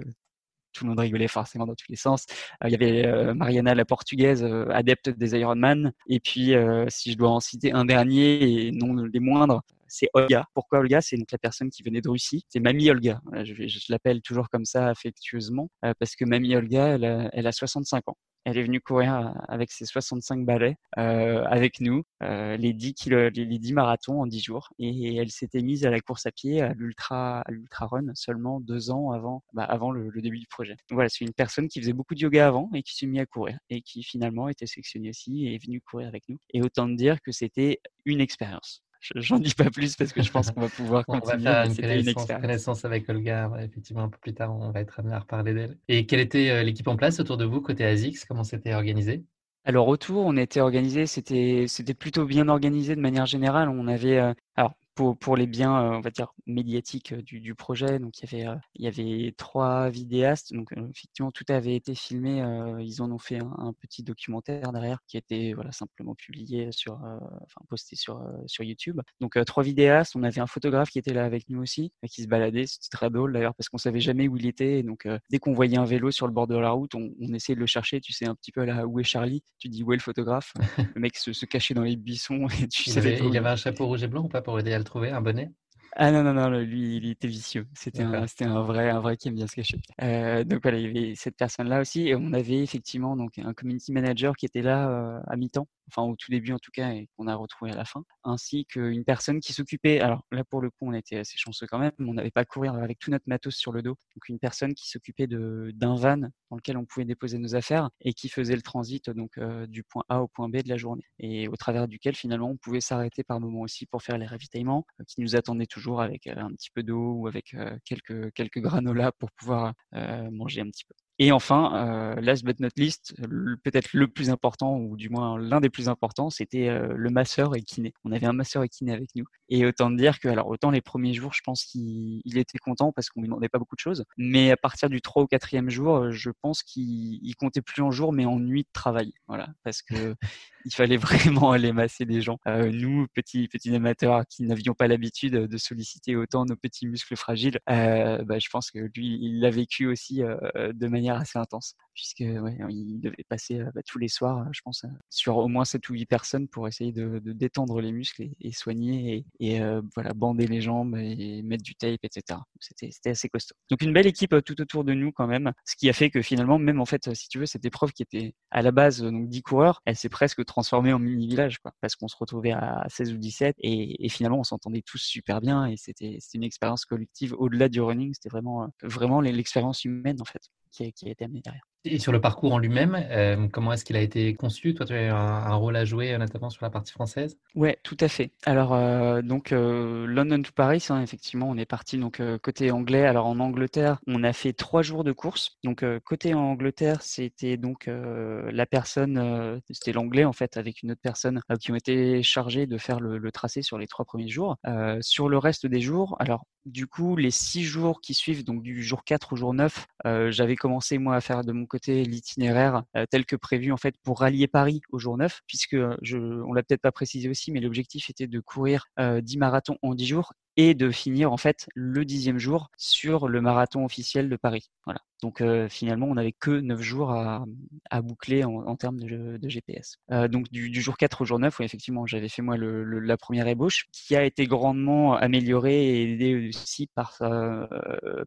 tout le monde rigolait forcément dans tous les sens. Euh, il y avait euh, Mariana la portugaise, euh, adepte des Ironman. Et puis, si je dois en citer un dernier et non des moindres, c'est Olga. Pourquoi Olga? C'est donc la personne qui venait de Russie. C'est Mamie Olga. Je, l'appelle toujours comme ça affectueusement parce que Mamie Olga, elle a 65 ans. Elle est venue courir avec ses 65 balais euh, avec nous, euh, les, 10 kilo, les, 10 marathons en 10 jours. Et elle s'était mise à la course à pied, à l'ultra, run, seulement deux ans avant, bah, avant le, début du projet. Voilà, c'est une personne qui faisait beaucoup de yoga avant et qui s'est mise à courir et qui finalement était sélectionnée aussi et est venue courir avec nous. Et autant dire que c'était une expérience. J'en dis pas plus parce que je pense qu'on va pouvoir continuer. *laughs* On va faire une connaissance, avec Olga. Effectivement, un peu plus tard, on va être amené à reparler d'elle. Et quelle était euh, l'équipe en place autour de vous côté ASICS? Comment c'était organisé? Alors autour, on était organisé, c'était c'était plutôt bien organisé de manière générale. On avait euh, alors pour, pour les biens, euh, on va dire, médiatiques euh, du, du projet. Donc, il y, avait, euh, il y avait trois vidéastes. Donc, effectivement, tout avait été filmé. ils en ont fait un, petit documentaire derrière qui a été voilà, simplement publié sur, enfin, posté sur, sur YouTube. Donc, trois vidéastes. On avait un photographe qui était là avec nous aussi, qui se baladait. C'était très drôle d'ailleurs parce qu'on savait jamais où il était. donc, dès qu'on voyait un vélo sur le bord de la route, on, on, essayait de le chercher. Tu sais, un petit peu là, où est Charlie? Tu dis, où est le photographe? *laughs* Le mec se, se, cachait dans les buissons. *laughs* Et tu il, avait, il avait un chapeau rouge et blanc ou pas pour aider à trouver un bonnet? Ah non, non, non, lui, il était vicieux. C'était un, c'était un vrai, un vrai qui aime bien se cacher. Euh, donc voilà, il y avait cette personne-là aussi. Et on avait effectivement donc un community manager qui était là euh, à mi-temps enfin au tout début en tout cas, et qu'on a retrouvé à la fin, ainsi qu'une personne qui s'occupait, alors là pour le coup on était assez chanceux quand même, on n'avait pas à courir avec tout notre matos sur le dos, donc une personne qui s'occupait d'un van dans lequel on pouvait déposer nos affaires et qui faisait le transit donc euh, du point A au point B de la journée, et au travers duquel finalement on pouvait s'arrêter par moment aussi pour faire les ravitaillements, euh, qui nous attendaient toujours avec euh, un petit peu d'eau ou avec quelques, quelques granolas pour pouvoir manger un petit peu. Et enfin, euh, last but not least, peut-être le plus important, ou du moins l'un des plus importants, c'était euh, le masseur et kiné. On avait un masseur et kiné avec nous. Et autant dire que, alors autant les premiers jours, je pense qu'il était content parce qu'on lui demandait pas beaucoup de choses. Mais à partir du 3 ou 4e jour, je pense qu'il comptait plus en jours, mais en nuit de travail. Voilà. Parce que il fallait vraiment aller masser des gens. Euh, nous, petits, petits amateurs qui n'avions pas l'habitude de solliciter autant nos petits muscles fragiles, euh, bah, je pense que lui, il l'a vécu aussi euh, de manière assez intense, puisque il devait passer bah, tous les soirs, je pense, sur au moins 7 ou 8 personnes pour essayer de, détendre les muscles et, soigner et, et voilà, bander les jambes et mettre du tape, etc. C'était assez costaud. Donc une belle équipe tout autour de nous quand même, ce qui a fait que finalement, même en fait, si tu veux, cette épreuve qui était à la base donc 10 coureurs, elle s'est presque transformé en mini-village, parce qu'on se retrouvait à 16 ou 17 et, et finalement on s'entendait tous super bien et c'était une expérience collective au-delà du running, c'était vraiment, vraiment l'expérience humaine en fait qui a, qui a été amenée derrière. Et sur le parcours en lui-même, euh, comment est-ce qu'il a été conçu? Toi, tu as eu un, rôle à jouer, notamment sur la partie française? Ouais, tout à fait. Alors, euh, donc, euh, London to Paris, hein, effectivement, on est parti donc côté anglais. Alors, en Angleterre, on a fait trois jours de course. Donc, côté Angleterre, c'était donc la personne, c'était l'anglais en fait, avec une autre personne qui ont été chargés de faire le, tracé sur les trois premiers jours. sur le reste des jours, alors du coup, les six jours qui suivent, donc du jour 4 au jour 9, euh, j'avais commencé moi à faire de mon côté l'itinéraire euh, tel que prévu en fait pour rallier Paris au jour 9, puisque je, on l'a peut-être pas précisé aussi, mais l'objectif était de courir euh, 10 marathons en 10 jours et de finir en fait le dixième jour sur le marathon officiel de Paris. Voilà. Donc euh, finalement, on n'avait que 9 jours à, à boucler en, en, termes de, de GPS. Euh, donc du, du, jour 4 au jour 9, où effectivement, j'avais fait moi le, le, la première ébauche, qui a été grandement améliorée et aidée aussi par, euh,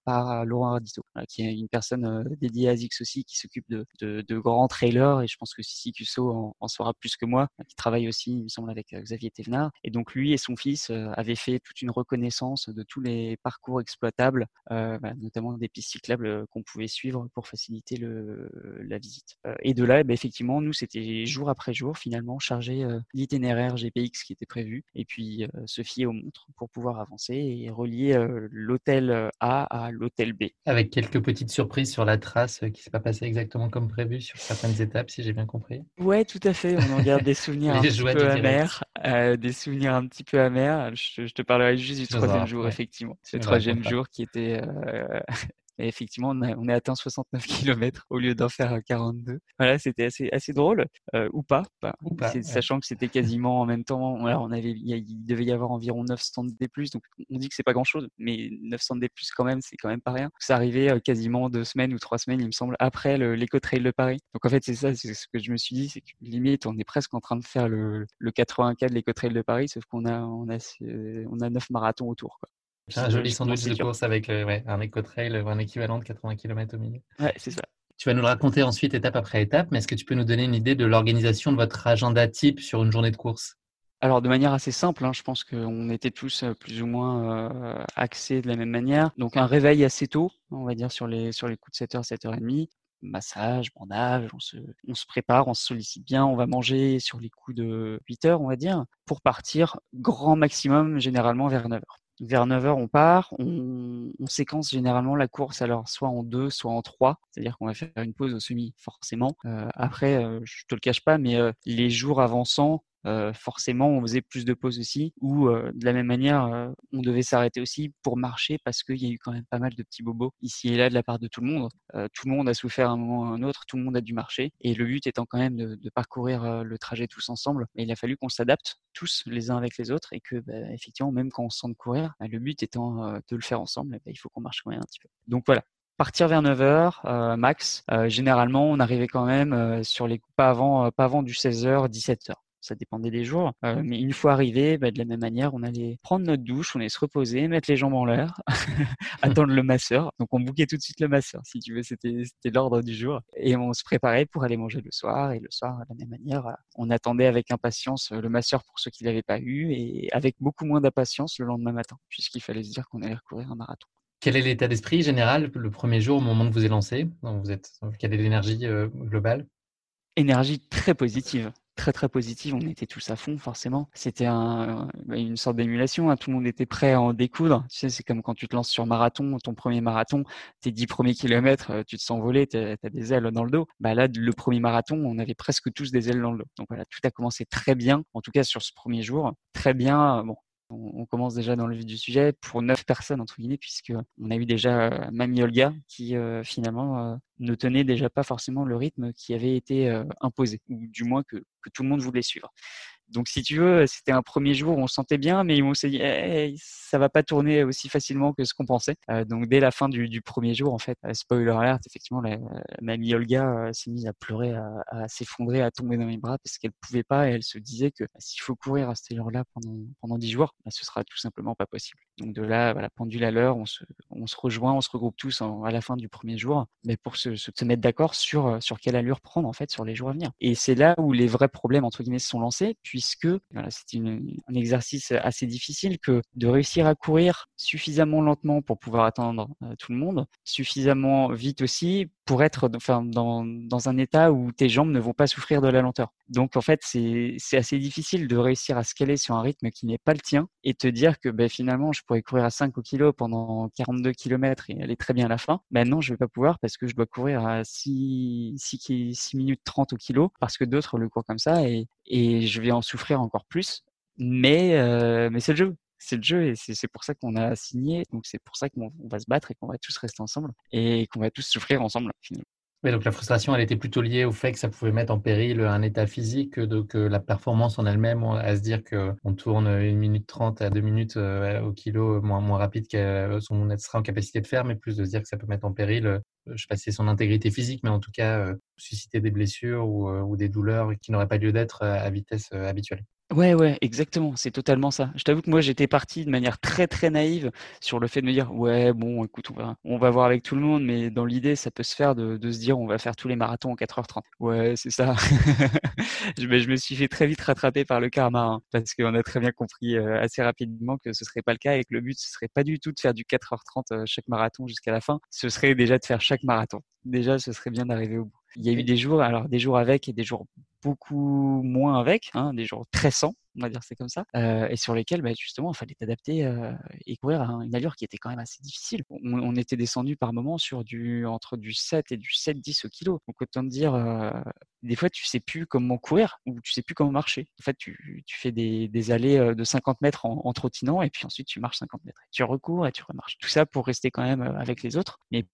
par Laurent Radito, qui est une personne dédiée à Zix aussi, qui s'occupe de, de, de, grands trailers, et je pense que Sissi Cusso en, en saura plus que moi, qui travaille aussi, il me semble, avec Xavier Thévenard. Et donc lui et son fils avaient fait toute une reconnaissance de tous les parcours exploitables, bah, notamment des pistes cyclables qu'on pouvait suivre pour faciliter le, la visite. Euh, et de là, bah, effectivement, nous, c'était jour après jour, finalement, chargé euh, l'itinéraire GPX qui était prévu, et puis euh, se fier aux montres pour pouvoir avancer et relier l'hôtel A à l'hôtel B. Avec quelques petites surprises sur la trace qui s'est pas passée exactement comme prévu sur certaines étapes, si j'ai bien compris. Ouais, tout à fait. On en garde des souvenirs *laughs* un petit peu amers, des souvenirs un petit peu amers. Je, je te parlerai juste du troisième jour, ouais. effectivement. Ce troisième jour qui était *laughs* et effectivement, on, a, on est atteint 69 *laughs* km au lieu d'en faire 42. Voilà, c'était assez, assez drôle, euh, ou pas, bah, ou pas ouais. sachant que c'était quasiment en même temps. On avait, il, devait y avoir environ 900 D+, donc on dit que c'est pas grand-chose, mais 900 D+, quand même, c'est quand même pas rien. Ça arrivait euh, quasiment deux semaines ou trois semaines, il me semble, après l'éco-trail de Paris. Donc en fait, c'est ça, c'est ce que je me suis dit, c'est que limite, on est presque en train de faire le, le 80K de l'éco-trail de Paris, sauf qu'on a, on a, on a 9 marathons autour, quoi. Un joli sandwich de course avec euh, ouais, un éco-trail, un équivalent de 80 km au milieu. Ouais, c'est ça. Tu vas nous le raconter ensuite étape après étape, mais est-ce que tu peux nous donner une idée de l'organisation de votre agenda type sur une journée de course? Alors de manière assez simple, hein, je pense qu'on était tous euh, plus ou moins euh, axés de la même manière. Donc un réveil assez tôt, on va dire sur les sur les coups de 7h, 7h30, massage, bandage, on se, on se prépare, on se sollicite bien, on va manger sur les coups de 8 heures, on va dire, pour partir grand maximum généralement vers 9 heures. Vers 9h, on part, on, on, séquence généralement la course alors soit en deux, soit en trois, c'est-à-dire qu'on va faire une pause au semi forcément. Euh, après, euh, je te le cache pas, mais euh, les jours avançant, euh, forcément on faisait plus de pauses aussi ou euh, de la même manière euh, on devait s'arrêter aussi pour marcher parce qu'il y a eu quand même pas mal de petits bobos ici et là de la part de tout le monde. Tout le monde a souffert à un moment ou à un autre tout le monde a dû marcher et le but étant quand même de, parcourir le trajet tous ensemble mais il a fallu qu'on s'adapte tous les uns avec les autres et que bah, effectivement même quand on se sent de courir bah, le but étant de le faire ensemble bah, il faut qu'on marche quand même un petit peu. Donc voilà partir vers 9h euh, max. Généralement, on arrivait quand même sur les pas avant, pas avant du 16h, 17h ça dépendait des jours. Euh, mais une fois arrivé, bah, de la même manière, on allait prendre notre douche, on allait se reposer, mettre les jambes en l'air, *laughs* attendre le masseur. Donc on bouquait tout de suite le masseur, si tu veux, c'était l'ordre du jour. Et on se préparait pour aller manger le soir. Et le soir, de la même manière, on attendait avec impatience le masseur pour ceux qui l'avaient pas eu et avec beaucoup moins d'impatience le lendemain matin, puisqu'il fallait se dire qu'on allait recourir un marathon. Quel est l'état d'esprit général le premier jour au moment où vous êtes lancé? Vous êtes, Quelle est l'énergie euh, globale? Énergie très positive très très positive. On était tous à fond, forcément. C'était un, une sorte d'émulation. Hein. Tout le monde était prêt à en découdre. Tu sais, c'est comme quand tu te lances sur marathon, ton premier marathon, tes dix premiers kilomètres, euh, tu te sens voler, tu as, des ailes dans le dos. Bah là, le premier marathon, on avait presque tous des ailes dans le dos. Donc voilà, tout a commencé très bien. En tout cas, sur ce premier jour, très bien. Bon, on, commence déjà dans le vif du sujet pour neuf personnes entre guillemets puisque on a eu déjà euh, Mamie Olga qui euh, finalement euh, ne tenait déjà pas forcément le rythme qui avait été imposé ou du moins que, que tout le monde voulait suivre. Donc, si tu veux, c'était un premier jour, on sentait bien, mais on s'est dit, hey, ça va pas tourner aussi facilement que ce qu'on pensait. Euh, donc, dès la fin du, premier jour, en fait, euh, spoiler alert, effectivement, la, mamie Olga euh, s'est mise à pleurer, à, s'effondrer, à tomber dans mes bras parce qu'elle pouvait pas et elle se disait que bah, s'il faut courir à cette heure-là pendant pendant dix jours, bah, ce sera tout simplement pas possible. Donc, de là, voilà, pendule à l'heure, on se, on se rejoint, on se regroupe tous à la fin du premier jour, mais pour se, se, mettre d'accord sur sur quelle allure prendre en fait sur les jours à venir. Et c'est là où les vrais problèmes entre guillemets se sont lancés, puis puisque voilà, c'est un exercice assez difficile que de réussir à courir suffisamment lentement pour pouvoir attendre euh, tout le monde, suffisamment vite aussi pour être enfin, dans, dans un état où tes jambes ne vont pas souffrir de la lenteur. Donc en fait, c'est assez difficile de réussir à se caler sur un rythme qui n'est pas le tien et te dire que ben, finalement, je pourrais courir à 5 au kilo pendant 42 km et aller très bien à la fin. Ben non, je vais pas pouvoir parce que je dois courir à 6, 6, 6 minutes 30 au kilo parce que d'autres le courent comme ça et, et je vais en souffrir encore plus. Mais, euh, mais c'est le jeu c'est le jeu et c'est pour ça qu'on a signé. Donc c'est pour ça qu'on va se battre et qu'on va tous rester ensemble et qu'on va tous souffrir ensemble finalement. Donc la frustration, elle était plutôt liée au fait que ça pouvait mettre en péril un état physique que, que la performance en elle-même, à se dire qu'on tourne une minute trente à deux minutes euh, au kilo moins, rapide que son sera en capacité de faire, mais plus de se dire que ça peut mettre en péril, euh, je sais pas si c'est son intégrité physique, mais en tout cas euh, susciter des blessures ou des douleurs qui n'auraient pas lieu d'être à vitesse habituelle. Ouais, ouais, exactement, c'est totalement ça. Je t'avoue que moi, j'étais parti de manière très, très naïve sur le fait de me dire, ouais, bon, écoute, on va, on va voir avec tout le monde, mais dans l'idée, ça peut se faire de, se dire, on va faire tous les marathons en 4h30. Ouais, c'est ça. *laughs* je, je, me suis fait très vite rattraper par le karma, hein, parce qu'on a très bien compris euh, assez rapidement que ce serait pas le cas et que le but, ce serait pas du tout de faire du 4h30 euh, chaque marathon jusqu'à la fin. Ce serait déjà de faire chaque marathon. Déjà, ce serait bien d'arriver au bout. Il y a eu des jours, alors des jours avec et des jours beaucoup moins avec, hein, des jours très sans, on va dire c'est comme ça, euh, et sur lesquels bah, justement il fallait t'adapter euh, et courir à une allure qui était quand même assez difficile. On, était descendu par moments sur du entre du 7 et du 7-10 au kilo. Donc autant te dire, euh, des fois tu sais plus comment courir ou tu sais plus comment marcher. En fait, tu, tu fais des, des, allées de 50 mètres en, en, trottinant et puis ensuite tu marches 50 mètres. Tu recours et tu remarches. Tout ça pour rester quand même avec les autres, mais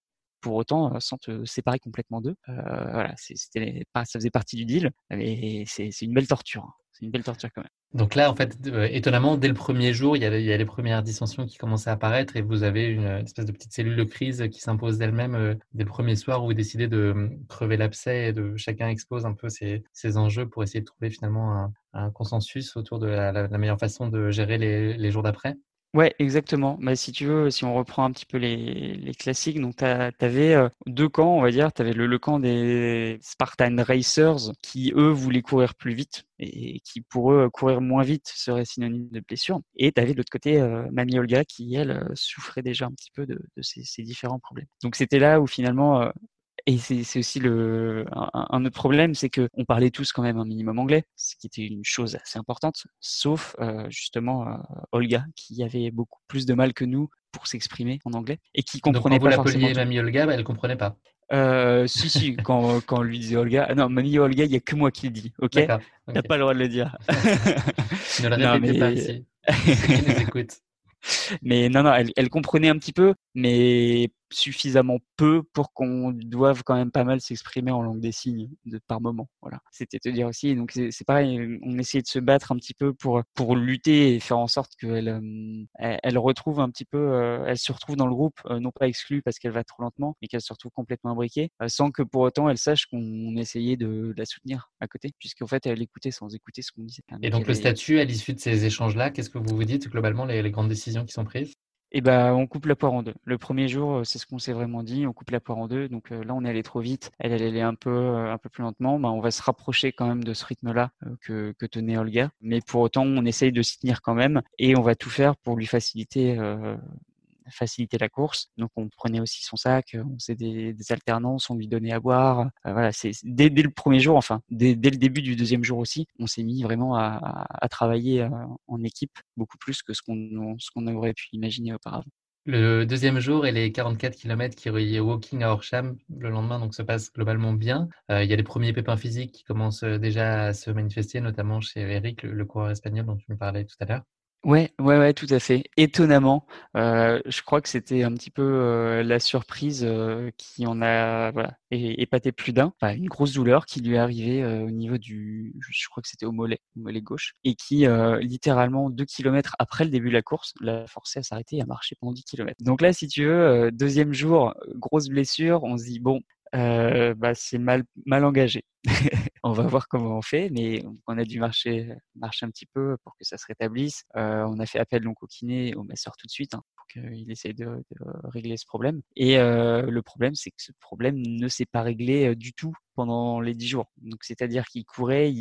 pour autant sans te séparer complètement d'eux. Euh, voilà, c'était, ça faisait partie du deal, mais c'est, une belle torture. Hein. C'est une belle torture quand même. Donc là, en fait, euh, étonnamment, dès le premier jour, il y, a, les premières dissensions qui commençaient à apparaître et vous avez une espèce de petite cellule de crise qui s'impose d'elle-même euh, dès le premier soir où vous décidez de crever l'abcès et de chacun expose un peu ses, ses, enjeux pour essayer de trouver finalement un, un consensus autour de la, la, meilleure façon de gérer les, les jours d'après. Ouais, exactement. Bah, si tu veux, si on reprend un petit peu les, classiques, donc tu avais euh, deux camps, on va dire. Tu le, camp des Spartan Racers qui, eux, voulaient courir plus vite et qui, pour eux, courir moins vite serait synonyme de blessure. Et tu avais de l'autre côté euh, Olga qui, elle, euh, souffrait déjà un petit peu de, de ces, ces, différents problèmes. Donc c'était là où finalement et c'est aussi le, un, autre problème, c'est que on parlait tous quand même un minimum anglais, ce qui était une chose assez importante, sauf euh, justement euh, Olga, qui avait beaucoup plus de mal que nous pour s'exprimer en anglais et qui comprenait Donc, quand vous l'appeliez Mamie Olga, bah, elle comprenait pas. Euh, si, si, *laughs* quand, quand on lui disait Olga, ah non, Mamie Olga, il n'y a que moi qui le dis, ok? Tu n'as pas le droit de le dire. *laughs* ne le *laughs* répétez mais... pas ici. Nous écoute mais non, non, elle, elle, comprenait un petit peu, mais suffisamment peu pour qu'on doive quand même pas mal s'exprimer en langue des signes de, par moment. Voilà, c'était te dire aussi. Donc c'est pareil, on essayait de se battre un petit peu pour pour lutter et faire en sorte qu'elle elle, retrouve un petit peu, elle se retrouve dans le groupe, non pas exclue parce qu'elle va trop lentement, mais qu'elle se retrouve complètement imbriquée, sans que pour autant elle sache qu'on essayait de, la soutenir à côté, puisqu'en fait elle écoutait sans écouter ce qu'on disait. Et donc le statut à l'issue de ces échanges-là, qu'est-ce que vous vous dites globalement les grandes décisions qui sont prises? Et ben on coupe la poire en deux. Le premier jour, c'est ce qu'on s'est vraiment dit, on coupe la poire en deux. Donc là, on est allé trop vite. Elle, allait un peu, un peu plus lentement. Ben, on va se rapprocher quand même de ce rythme-là que, que tenait Olga. Mais pour autant, on essaye de s'y tenir quand même et on va tout faire pour lui faciliter faciliter la course. Donc on prenait aussi son sac, on faisait des, alternances, on lui donnait à boire. Euh, voilà, c'est dès, le premier jour, enfin dès, le début du deuxième jour aussi, on s'est mis vraiment à, travailler euh, en équipe beaucoup plus que ce qu'on ce qu'on aurait pu imaginer auparavant. Le deuxième jour et les 44 km qui reliaient Walking à Horsham le lendemain donc se passent globalement bien. Euh, il y a les premiers pépins physiques qui commencent déjà à se manifester, notamment chez Eric, le coureur espagnol dont tu me parlais tout à l'heure. Ouais, ouais, ouais, tout à fait. Étonnamment, euh, je crois que c'était un petit peu euh, la surprise euh, qui en a épaté plus d'un. Enfin, une grosse douleur qui lui est arrivée au niveau du, je crois que c'était au mollet, au mollet gauche, et qui littéralement deux kilomètres après le début de la course, l'a forcé à s'arrêter et à marcher pendant 10 kilomètres. Donc là, si tu veux, deuxième jour, grosse blessure, on se dit bon, bah, c'est mal, mal engagé. *laughs* on va voir comment on fait, mais on a dû marcher, marcher un petit peu pour que ça se rétablisse. on a fait appel donc au kiné, au masseur tout de suite, hein, pour qu'il essaye de, régler ce problème. Et le problème, c'est que ce problème ne s'est pas réglé du tout pendant les dix jours. Donc, c'est-à-dire qu'il courait,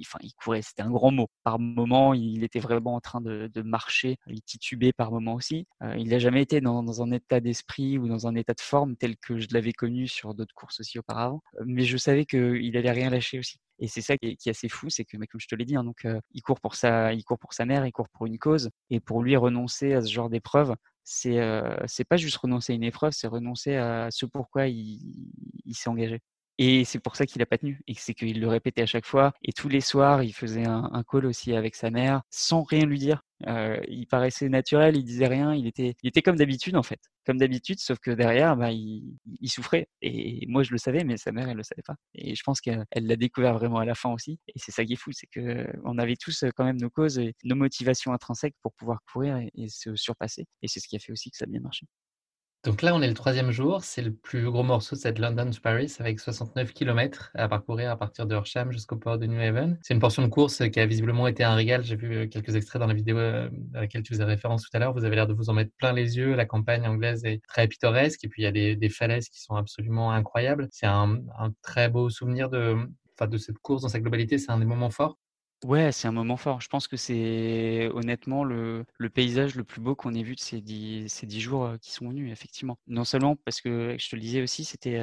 enfin, il courait, c'était un grand mot. Par moment, il était vraiment en train de, marcher, il titubait par moment aussi. il n'a jamais été dans, un état d'esprit ou dans un état de forme tel que je l'avais connu sur d'autres courses aussi auparavant. Mais je savais qu'il allait rien lâcher aussi. Et c'est ça qui est, assez fou, c'est que, comme je te l'ai dit, hein, donc il court pour sa, il court pour sa mère, il court pour une cause, et pour lui renoncer à ce genre d'épreuve, c'est, c'est pas juste renoncer à une épreuve, c'est renoncer à ce pourquoi il s'est engagé. Et c'est pour ça qu'il a pas tenu. Et c'est qu'il le répétait à chaque fois. Et tous les soirs, il faisait un, call aussi avec sa mère, sans rien lui dire. Euh, il paraissait naturel, il disait rien, il était, il était comme d'habitude en fait, comme d'habitude, sauf que derrière, bah, il, il, souffrait. Et moi, je le savais, mais sa mère, elle le savait pas. Et je pense qu'elle l'a découvert vraiment à la fin aussi. Et c'est ça qui est fou, c'est que on avait tous quand même nos causes et nos motivations intrinsèques pour pouvoir courir et, et se surpasser. Et c'est ce qui a fait aussi que ça a bien marché. Donc là, on est le troisième jour. C'est le plus gros morceau de cette London to Paris avec 69 km à parcourir à partir de Horsham jusqu'au port de New Haven. C'est une portion de course qui a visiblement été un régal. J'ai vu euh, quelques extraits dans la vidéo euh, à laquelle tu faisais référence tout à l'heure. Vous avez l'air de vous en mettre plein les yeux. La campagne anglaise est très pittoresque et puis il y a des, falaises qui sont absolument incroyables. C'est un, très beau souvenir de, de cette course dans sa globalité. C'est un des moments forts. Ouais, c'est un moment fort. Je pense que c'est honnêtement le, paysage le plus beau qu'on ait vu de ces dix, jours qui sont venus, effectivement. Non seulement parce que, je te le disais aussi, c'était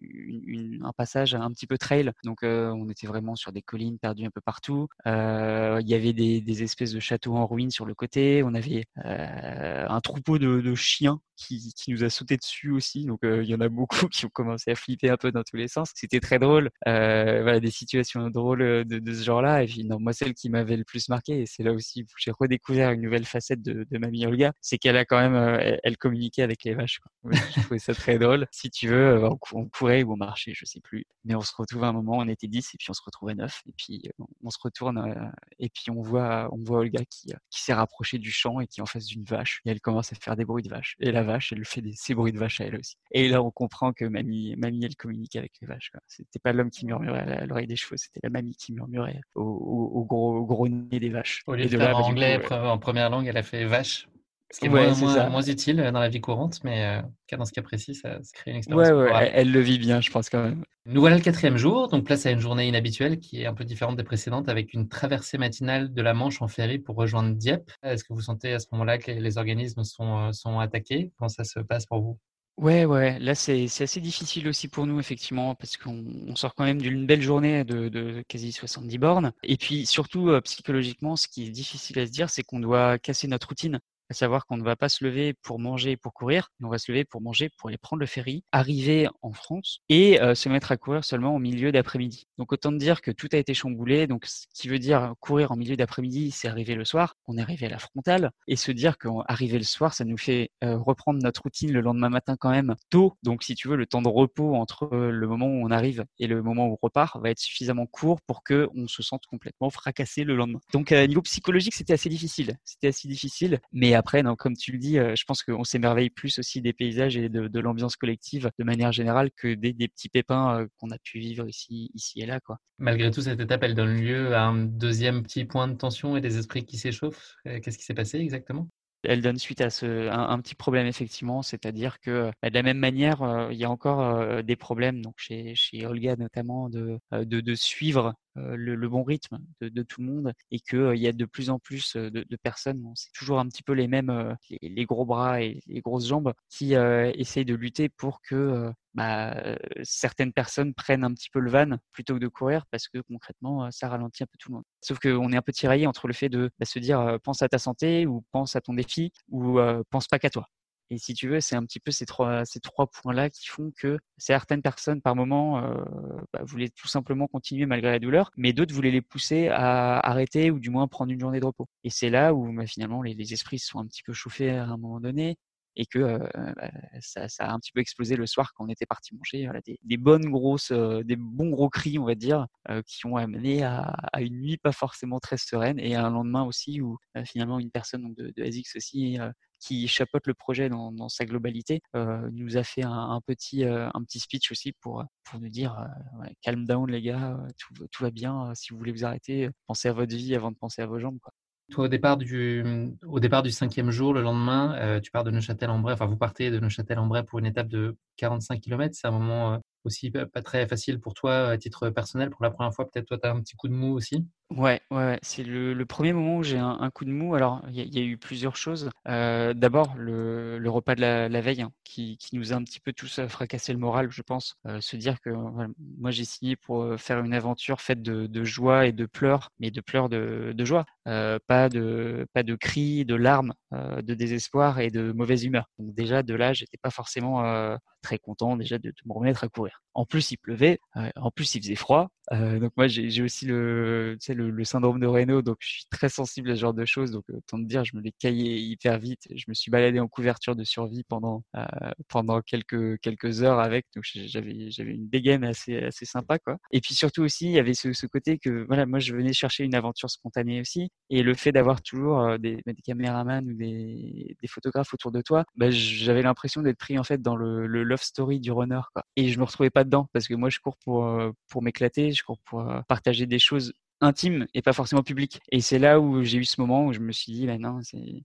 une, un passage un petit peu trail. Donc, on était vraiment sur des collines perdues un peu partout. il y avait des, espèces de châteaux en ruine sur le côté. On avait un troupeau de, chiens qui, nous a sauté dessus aussi. Donc, il y en a beaucoup *laughs* qui ont commencé à flipper un peu dans tous les sens. C'était très drôle. voilà, des situations drôles de, ce genre-là. Non, moi, celle qui m'avait le plus marqué, et c'est là aussi où j'ai redécouvert une nouvelle facette de, Mamie Olga, c'est qu'elle a quand même, euh, elle, communiquait avec les vaches. Quoi. je trouvais ça très drôle. Si tu veux, euh, on, courait ou on marchait, je sais plus. Mais on se retrouve à un moment, on était 10 et puis on se retrouvait 9. Et puis euh, on se retourne et puis on voit, on voit Olga qui, qui s'est rapprochée du champ et qui est en face d'une vache. Et elle commence à faire des bruits de vache. Et la vache, elle fait des, ces bruits de vache à elle aussi. Et là, on comprend que Mamie, Mamie elle communique avec les vaches. C'était pas l'homme qui murmurait à l'oreille des chevaux, c'était la mamie qui murmurait au, gros, gros nez des vaches. Au lieu de, faire en anglais en première langue, elle a fait vache. Ce qui est, moins, utile dans la vie courante, mais euh, dans ce cas précis, ça, crée une expérience. Ouais, ouais, elle, le vit bien, je pense quand même. Nous voilà le quatrième jour, donc place à une journée inhabituelle qui est un peu différente des précédentes, avec une traversée matinale de la Manche en ferry pour rejoindre Dieppe. Est-ce que vous sentez à ce moment-là que les, organismes sont, euh, sont attaqués? Comment ça se passe pour vous? Ouais, ouais, là c'est assez difficile aussi pour nous, effectivement, parce qu'on sort quand même d'une belle journée de, de, quasi 70 bornes. Et puis surtout, euh, psychologiquement, ce qui est difficile à se dire, c'est qu'on doit casser notre routine. À savoir qu'on ne va pas se lever pour manger et pour courir, mais on va se lever pour manger, pour aller prendre le ferry, arriver en France et se mettre à courir seulement au milieu d'après-midi. Donc autant dire que tout a été chamboulé. Donc ce qui veut dire courir en milieu d'après-midi, c'est arriver le soir. On est arrivé à la frontale et se dire qu'arriver le soir, ça nous fait reprendre notre routine le lendemain matin quand même tôt. Donc si tu veux, le temps de repos entre le moment où on arrive et le moment où on repart va être suffisamment court pour que on se sente complètement fracassé le lendemain. Donc niveau psychologique, c'était assez difficile. C'était assez difficile, mais après, comme tu le dis, je pense qu'on s'émerveille plus aussi des paysages et de, l'ambiance collective de manière générale que des, petits pépins qu'on a pu vivre ici, ici et là. Malgré tout, cette étape, elle donne lieu à un deuxième petit point de tension et des esprits qui s'échauffent. Qu'est-ce qui s'est passé exactement? Elle donne suite à ce, un, petit problème effectivement, c'est-à-dire que bah, de la même manière, euh, il y a encore euh, des problèmes donc chez, chez Olga notamment de, euh, de, suivre le, bon rythme de, tout le monde et qu'il il y a de plus en plus de, de personnes, c'est toujours un petit peu les mêmes, les, les, gros bras et les grosses jambes qui essayent de lutter pour que bah, certaines personnes prennent un petit peu le van plutôt que de courir parce que concrètement, ça ralentit un peu tout le monde. Sauf qu'on est un peu tiraillé entre le fait de bah, se dire pense à ta santé ou pense à ton défi ou pense pas qu'à toi. Et si tu veux, c'est un petit peu ces trois, ces trois points-là qui font que certaines personnes, par moment, euh, bah, voulaient tout simplement continuer malgré la douleur, mais d'autres voulaient les pousser à arrêter ou du moins prendre une journée de repos. Et c'est là où bah, finalement les, les, esprits se sont un petit peu chauffés à un moment donné et que euh, bah, ça, a un petit peu explosé le soir quand on était parti manger. Des, bonnes grosses, euh, des bons gros cris, on va dire, euh, qui ont amené à, une nuit pas forcément très sereine et un lendemain aussi où finalement une personne de, de SX aussi qui chapeaute le projet dans, sa globalité, euh, nous a fait un, petit, euh, un petit speech aussi pour, pour nous dire euh, ouais, calm down les gars, tout, va bien, si vous voulez vous arrêter, pensez à votre vie avant de penser à vos jambes. Toi, au départ du, au départ du cinquième jour, le lendemain, euh, tu pars de Neuchâtel-en-Bray, enfin vous partez de Neuchâtel-en-Bray pour une étape de 45 km. C'est un moment euh, aussi pas très facile pour toi à titre personnel. Pour la première fois, peut-être toi, tu as un petit coup de mou aussi? Ouais, ouais, c'est le, premier moment où j'ai un, coup de mou. Alors, il y, a eu plusieurs choses. Euh, D'abord, le, le, repas de la, veille, hein, qui, qui, nous a un petit peu tous fracassé le moral, je pense. Euh, se dire que moi, j'ai signé pour euh, faire une aventure faite de, joie et de pleurs, mais de pleurs de, de joie, euh, pas de pas de cris, de larmes, euh, de désespoir et de mauvaise humeur. Donc déjà, de là, j'étais pas forcément très content déjà de, de, me remettre à courir. En plus, il pleuvait, en plus, il faisait froid. donc moi, j'ai aussi le, syndrome de Raynaud, donc je suis très sensible à ce genre de choses. Donc autant te dire, je me l'ai caillé hyper vite. Je me suis baladé en couverture de survie pendant euh, quelques heures avec. Donc j'avais une dégaine assez sympa quoi. Et puis surtout aussi, il y avait ce, côté que voilà, moi je venais chercher une aventure spontanée aussi, et le fait d'avoir toujours euh, des, des caméramans ou des, photographes autour de toi, bah, j'avais l'impression d'être pris en fait dans le, love story du runner. Et je me retrouvais pas dedans parce que moi je cours pour euh, pour m'éclater, je cours pour partager des choses intime et pas forcément public. Et c'est là où j'ai eu ce moment où je me suis dit, bah non, *laughs* si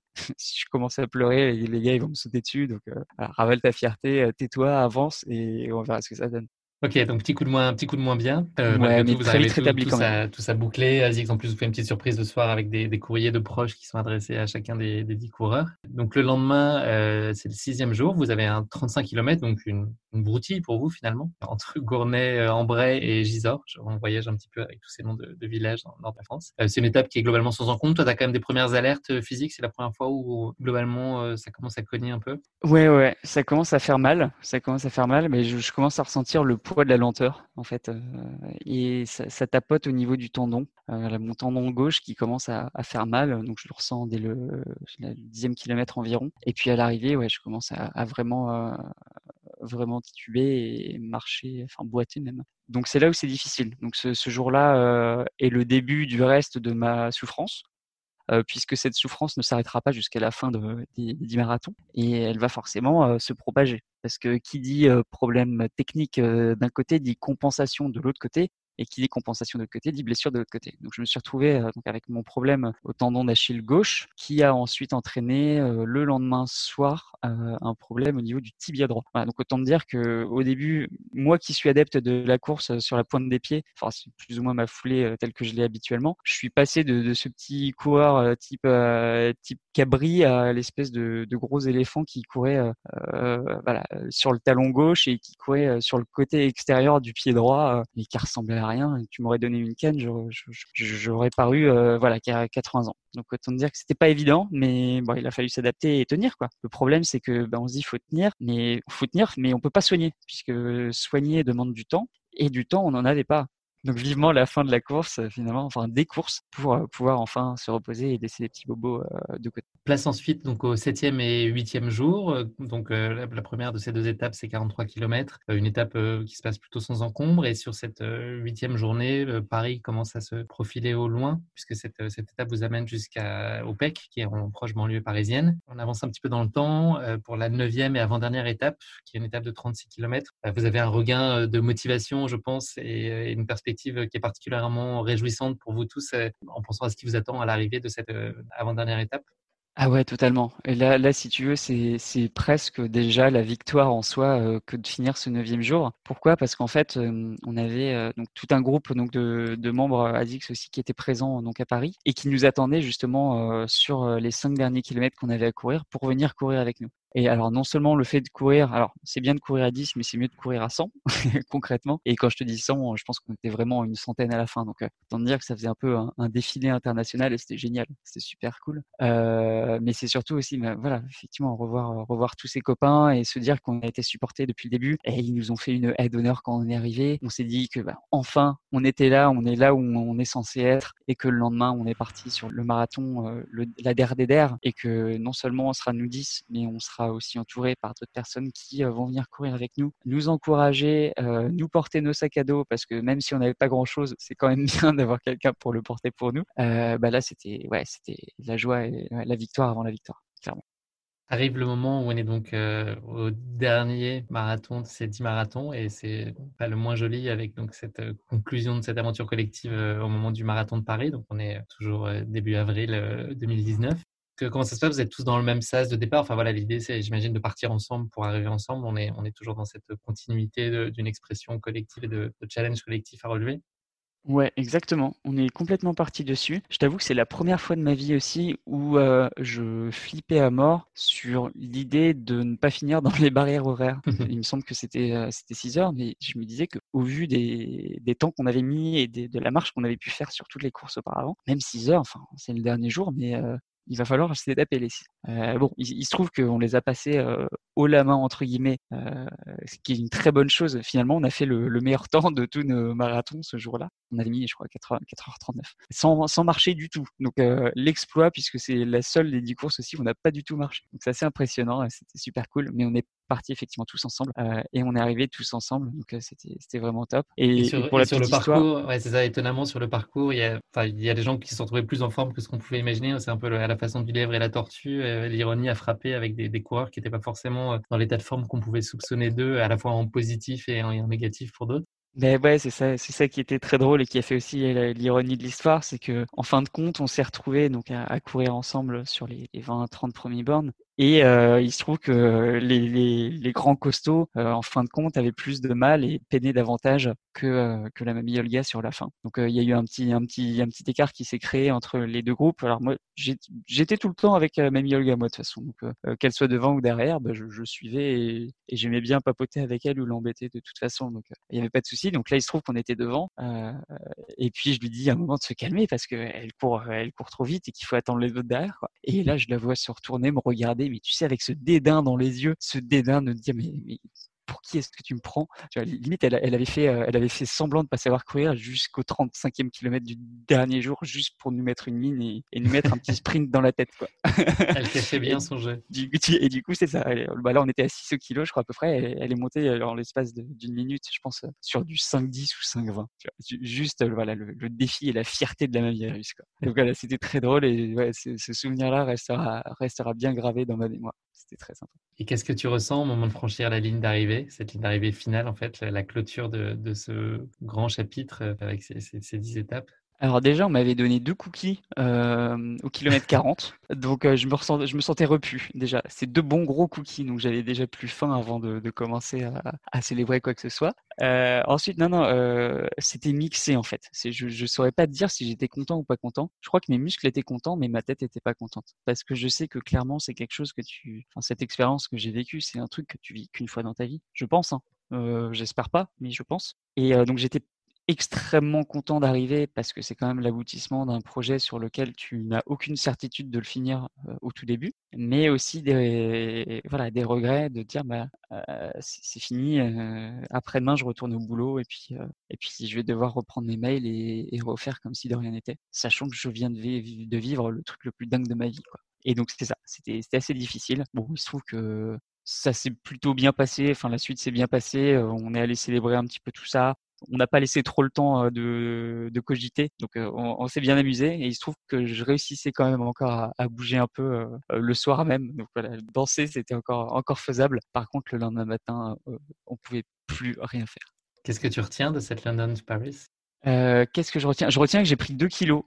je commence à pleurer, les, gars ils vont me sauter dessus. Donc, euh, ravale ta fierté, euh, tais-toi, avance et on verra ce que ça donne. Ok, donc petit coup de moins, petit coup de moins bien. Euh, ouais, mais tout, très vite rétabli quand même. tout ça bouclé. Azix, en plus, vous fait une petite surprise ce soir avec des, des, courriers de proches qui sont adressés à chacun des, des 10 coureurs. Donc le lendemain, euh, c'est le sixième jour. Vous avez un 35 km, donc une, une broutille pour vous finalement, entre Gournay, euh, Ambray et Gisors. On voyage un petit peu avec tous ces noms de, de villages dans de la France. Euh, c'est une étape qui est globalement sans encombre. Toi, tu as quand même des premières alertes physiques. C'est la première fois où globalement ça commence à cogner un peu Ouais, ouais, ça commence à faire mal. Ça commence à faire mal, mais je, je commence à ressentir le poids de la lenteur en fait, euh, et ça, tapote au niveau du tendon, euh, mon tendon gauche qui commence à, faire mal, donc je le ressens dès le, dixième kilomètre environ. Et puis à l'arrivée, ouais, je commence à, vraiment, euh, vraiment tituber et marcher, enfin boiter même. Donc c'est là où c'est difficile. Donc ce, jour-là est le début du reste de ma souffrance. Euh, puisque cette souffrance ne s'arrêtera pas jusqu'à la fin de, des, marathons et elle va forcément euh, se propager. Parce que qui dit euh, problème technique d'un côté dit compensation de l'autre côté et qui dit compensation de l'autre côté dit blessure de l'autre côté. Donc je me suis retrouvé euh, avec mon problème au tendon d'Achille gauche qui a ensuite entraîné euh, le lendemain soir euh, un problème au niveau du tibia droit. Donc autant dire que au début, moi qui suis adepte de la course sur la pointe des pieds, enfin c'est plus ou moins ma foulée telle que je l'ai habituellement, je suis passé de, ce petit coureur type type cabri à l'espèce de, de, gros éléphant qui courait voilà sur le talon gauche et qui courait sur le côté extérieur du pied droit et qui ressemblait à rien. Tu m'aurais donné une canne, j'aurais paru voilà qu'à 80 ans. Donc autant dire que c'était pas évident, mais bon, il a fallu s'adapter et tenir quoi. Le problème c'est que ben, on se dit faut tenir, mais faut tenir, mais on peut pas soigner puisque soigner demande du temps et du temps on n'en avait pas. Donc vivement la fin de la course, euh, finalement, enfin des courses, pour euh, pouvoir enfin se reposer et laisser les petits bobos euh, de côté. Place ensuite donc au septième et huitième jour. Donc la, première de ces deux étapes, c'est 43 km, une étape qui se passe plutôt sans encombre. Et sur cette huitième journée, Paris commence à se profiler au loin, puisque cette, cette étape vous amène jusqu'au PEC, qui est en proche banlieue parisienne. On avance un petit peu dans le temps pour la neuvième et avant-dernière étape, qui est une étape de 36 km. Vous avez un regain de motivation, je pense, et une perspective qui est particulièrement réjouissante pour vous tous euh, en pensant à ce qui vous attend à l'arrivée de cette euh, avant-dernière étape? Ah ouais, totalement. Et là, là, si tu veux, c'est, presque déjà la victoire en soi euh, que de finir ce neuvième jour. Pourquoi? Parce qu'en fait, on avait donc tout un groupe donc de, de membres ASICS aussi qui étaient présents donc à Paris et qui nous attendaient justement sur les cinq derniers kilomètres qu'on avait à courir pour venir courir avec nous. Et alors, non seulement le fait de courir, alors c'est bien de courir à 10, mais c'est mieux de courir à 100, *laughs* concrètement. Et quand je te dis 100, je pense qu'on était vraiment une centaine à la fin. Donc, euh, autant dire que ça faisait un peu un, défilé international et c'était génial. C'était super cool. Euh, mais c'est surtout aussi, bah, voilà, effectivement, revoir, revoir tous ses copains et se dire qu'on a été supportés depuis le début. Et ils nous ont fait une aide d'honneur quand on est arrivé. On s'est dit que, bah, enfin, on était là, on est là où on est censé être et que le lendemain, on est parti sur le marathon, euh, la der des der et que non seulement on sera nous 10, mais on sera aussi entouré par d'autres personnes qui euh, vont venir courir avec nous, nous encourager, euh, nous porter nos sacs à dos parce que même si on n'avait pas grand chose, c'est quand même *laughs* bien d'avoir quelqu'un pour le porter pour nous. Euh, bah là, c'était ouais, la joie et la victoire avant la victoire, clairement. Arrive le moment où on est donc au dernier marathon de ces 10 marathons et c'est pas le moins joli avec donc cette conclusion de cette aventure collective au moment du marathon de Paris. Donc on est toujours début avril 2019 comment ça se passe? Vous êtes tous dans le même sas de départ? Enfin voilà, l'idée, c'est, j'imagine, de partir ensemble pour arriver ensemble. On est, on est toujours dans cette continuité d'une expression collective et de, challenge collectif à relever? Ouais, exactement. On est complètement parti dessus. Je t'avoue que c'est la première fois de ma vie aussi où euh, je flippais à mort sur l'idée de ne pas finir dans les barrières horaires. *laughs* Il me semble que c'était euh, c'était 6 heures, mais je me disais qu'au vu des, des temps qu'on avait mis et de la marche qu'on avait pu faire sur toutes les courses auparavant, même 6 heures, enfin c'est le dernier jour, mais euh, il va falloir s'adapter les six. Euh, bon, il, se trouve qu'on les a passés euh, haut la main entre guillemets, euh, ce qui est une très bonne chose. Finalement, on a fait le, meilleur *laughs* temps de tous nos marathons ce jour-là. On avait mis, je crois, 4, h 39 sans, sans marcher du tout. Donc euh, l'exploit, puisque c'est la seule des 10 courses aussi, on n'a pas du tout marché. Donc c'est assez impressionnant, c'était super cool. Mais on est parti effectivement tous ensemble euh, et on est arrivé tous ensemble. Donc euh, c'était vraiment top. Et, sur, pour la sur le parcours, ouais, c'est ça. Étonnamment sur le parcours, il y a, il y a des gens qui se sont trouvés plus en forme que ce qu'on pouvait imaginer. C'est un peu à la façon du lièvre et la tortue. L'ironie a frappé avec des, des coureurs qui n'étaient pas forcément dans l'état de forme qu'on pouvait soupçonner d'eux, à la fois en positif et en, négatif pour d'autres. Mais ouais, c'est ça, c'est ça qui était très drôle et qui a fait aussi l'ironie de l'histoire, c'est que en fin de compte, on s'est retrouvés donc à, courir ensemble sur les, les 20-30 premiers bornes et euh, il se trouve que les, les, les grands costauds, euh, en fin de compte, avaient plus de mal et peinaient davantage que, euh, que la mamie Olga sur la fin. Donc il y a eu un petit, un petit, un petit écart qui s'est créé entre les deux groupes. Alors moi, j'étais tout le temps avec mamie Olga, moi de toute façon. Donc qu'elle soit devant ou derrière, bah, je, je, suivais et, et j'aimais bien papoter avec elle ou l'embêter de toute façon. Donc il n'y avait pas de souci. Donc là, il se trouve qu'on était devant. et puis je lui dis à un moment de se calmer parce qu'elle court, elle court trop vite et qu'il faut attendre les autres derrière. Quoi. Et là, je la vois se retourner, me regarder mais tu sais, avec ce dédain dans les yeux, ce dédain de dire, mais, pour qui est-ce que tu me prends? Tu vois, Limite, elle, elle, avait fait, euh, elle avait fait semblant de pas savoir courir jusqu'au 35e kilomètre du dernier jour, juste pour nous mettre une mine et, et nous mettre un petit sprint dans la tête. Quoi. *laughs* elle fait *laughs* bien son jeu. et du coup, c'est ça. bah là, on était à 6 kg, je crois, à peu près. Elle, elle est montée euh, en l'espace d'une minute, je pense, euh, sur du 5-10 ou 5-20. Juste voilà, le, le, défi et la fierté de la Maviarus. Quoi. Donc voilà, c'était très drôle et ouais, ce, ce souvenir-là restera, restera bien gravé dans ma mémoire. C'était très sympa. Et qu'est-ce que tu ressens au moment de franchir la ligne d'arrivée, cette ligne d'arrivée finale, en fait, la clôture de, de ce grand chapitre euh, avec ces, 10 étapes? Alors déjà, on m'avait donné deux cookies euh, au kilomètre 40, *laughs* donc euh, je, me ressens, je me sentais repu déjà. C'est deux bons gros cookies, donc j'avais déjà plus faim avant de, de commencer à, à, célébrer quoi que ce soit. Euh, ensuite, non, non, c'était mixé en fait. Je ne saurais pas te dire si j'étais content ou pas content. Je crois que mes muscles étaient contents, mais ma tête n'était pas contente. Parce que je sais que clairement, c'est quelque chose que tu... Enfin, cette expérience que j'ai vécue, c'est un truc que tu vis qu'une fois dans ta vie. Je pense, hein. Euh, j'espère pas, mais je pense. Et euh, donc j'étais extrêmement content d'arriver parce que c'est quand même l'aboutissement d'un projet sur lequel tu n'as aucune certitude de le finir au tout début, mais aussi des, voilà, des regrets de dire bah, c'est fini, après-demain je retourne au boulot et puis, et puis je vais devoir reprendre mes mails et, refaire comme si de rien n'était, sachant que je viens de, de, vivre le truc le plus dingue de ma vie. Et donc c'est ça, c'était assez difficile. Bon, il se trouve que ça s'est plutôt bien passé, enfin la suite s'est bien passée, on est allé célébrer un petit peu tout ça on n'a pas laissé trop le temps de, cogiter, donc on, s'est bien amusé et il se trouve que je réussissais quand même encore à, bouger un peu le soir même. Donc voilà, danser c'était encore encore faisable. Par contre, le lendemain matin, on pouvait plus rien faire. Qu'est-ce que tu retiens de cette London to Paris? Qu'est-ce que je retiens? Je retiens que j'ai pris 2 kilos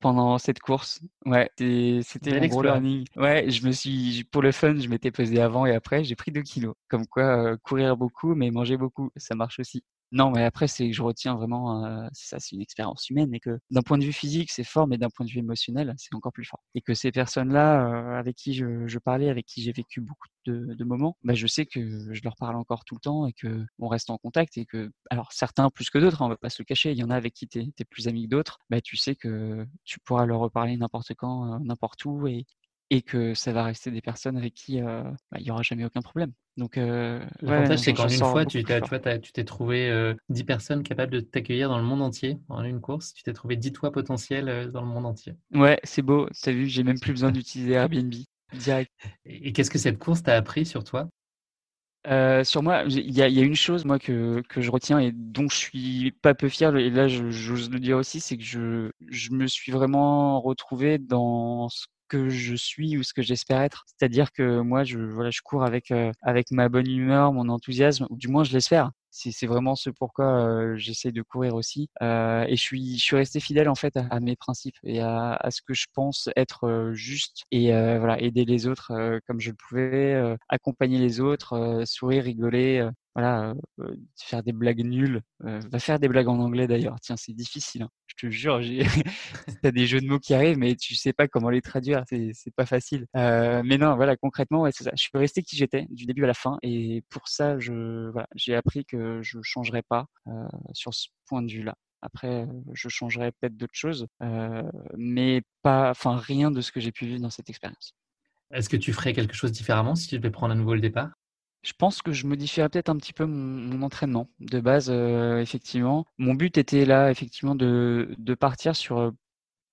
pendant cette course. Ouais, c'était mon gros learning. Ouais, je me suis, pour le fun, je m'étais pesé avant et après, j'ai pris 2 kilos. Comme quoi, courir beaucoup, mais manger beaucoup, ça marche aussi. Non, mais après, c'est que je retiens vraiment, euh, c'est ça, c'est une expérience humaine et que d'un point de vue physique, c'est fort, mais d'un point de vue émotionnel, c'est encore plus fort. Et que ces personnes-là, euh, avec qui je, parlais, avec qui j'ai vécu beaucoup de, moments, bah, je sais que je leur parle encore tout le temps et que on reste en contact et que, alors certains plus que d'autres, hein, on va pas se le cacher, il y en a avec qui tu es, plus ami que d'autres, bah, tu sais que tu pourras leur reparler n'importe quand, euh, n'importe où et, et que ça va rester des personnes avec qui euh, bah, il n'y aura jamais aucun problème. Donc, euh, L'avantage, c'est qu'en une fois, tu t'es trouvé euh, 10 personnes capables de t'accueillir dans le monde entier en une course. Tu t'es trouvé 10 toits potentiels dans le monde entier. Ouais, c'est beau. Tu as vu, j'ai même plus besoin d'utiliser Airbnb direct. Et qu'est-ce que cette course t'a appris sur toi? Euh, sur moi, il y a, y a, une chose moi que, que je retiens et dont je suis pas peu fier, et là j'ose le dire aussi, c'est que je, je me suis vraiment retrouvé dans ce que je suis ou ce que j'espère être. C'est-à-dire que moi, je, voilà, je cours avec, euh, avec ma bonne humeur, mon enthousiasme, ou du moins je l'espère. C'est vraiment ce pourquoi j'essaie de courir aussi. Et je suis, je suis resté fidèle en fait à, mes principes et à, ce que je pense être juste et voilà aider les autres comme je le pouvais, accompagner les autres, sourire, rigoler, voilà, faire des blagues nulles. faire des blagues en anglais d'ailleurs. Tiens, c'est difficile. Hein. Je te jure, *laughs* t'as des jeux de mots qui arrivent, mais tu sais pas comment les traduire. C'est pas facile. mais non, voilà, concrètement, c'est ça. Je suis resté qui j'étais du début à la fin, et pour ça, je, voilà, j'ai appris que je changerais pas sur ce point de vue-là. Après, je changerais peut-être d'autres choses, mais pas, enfin, rien de ce que j'ai pu vivre dans cette expérience. Est-ce que tu ferais quelque chose différemment si tu devais prendre à nouveau le départ? Je pense que je modifierais peut-être un petit peu mon, entraînement. De base, euh, effectivement, mon but était là, effectivement, de, de partir sur euh,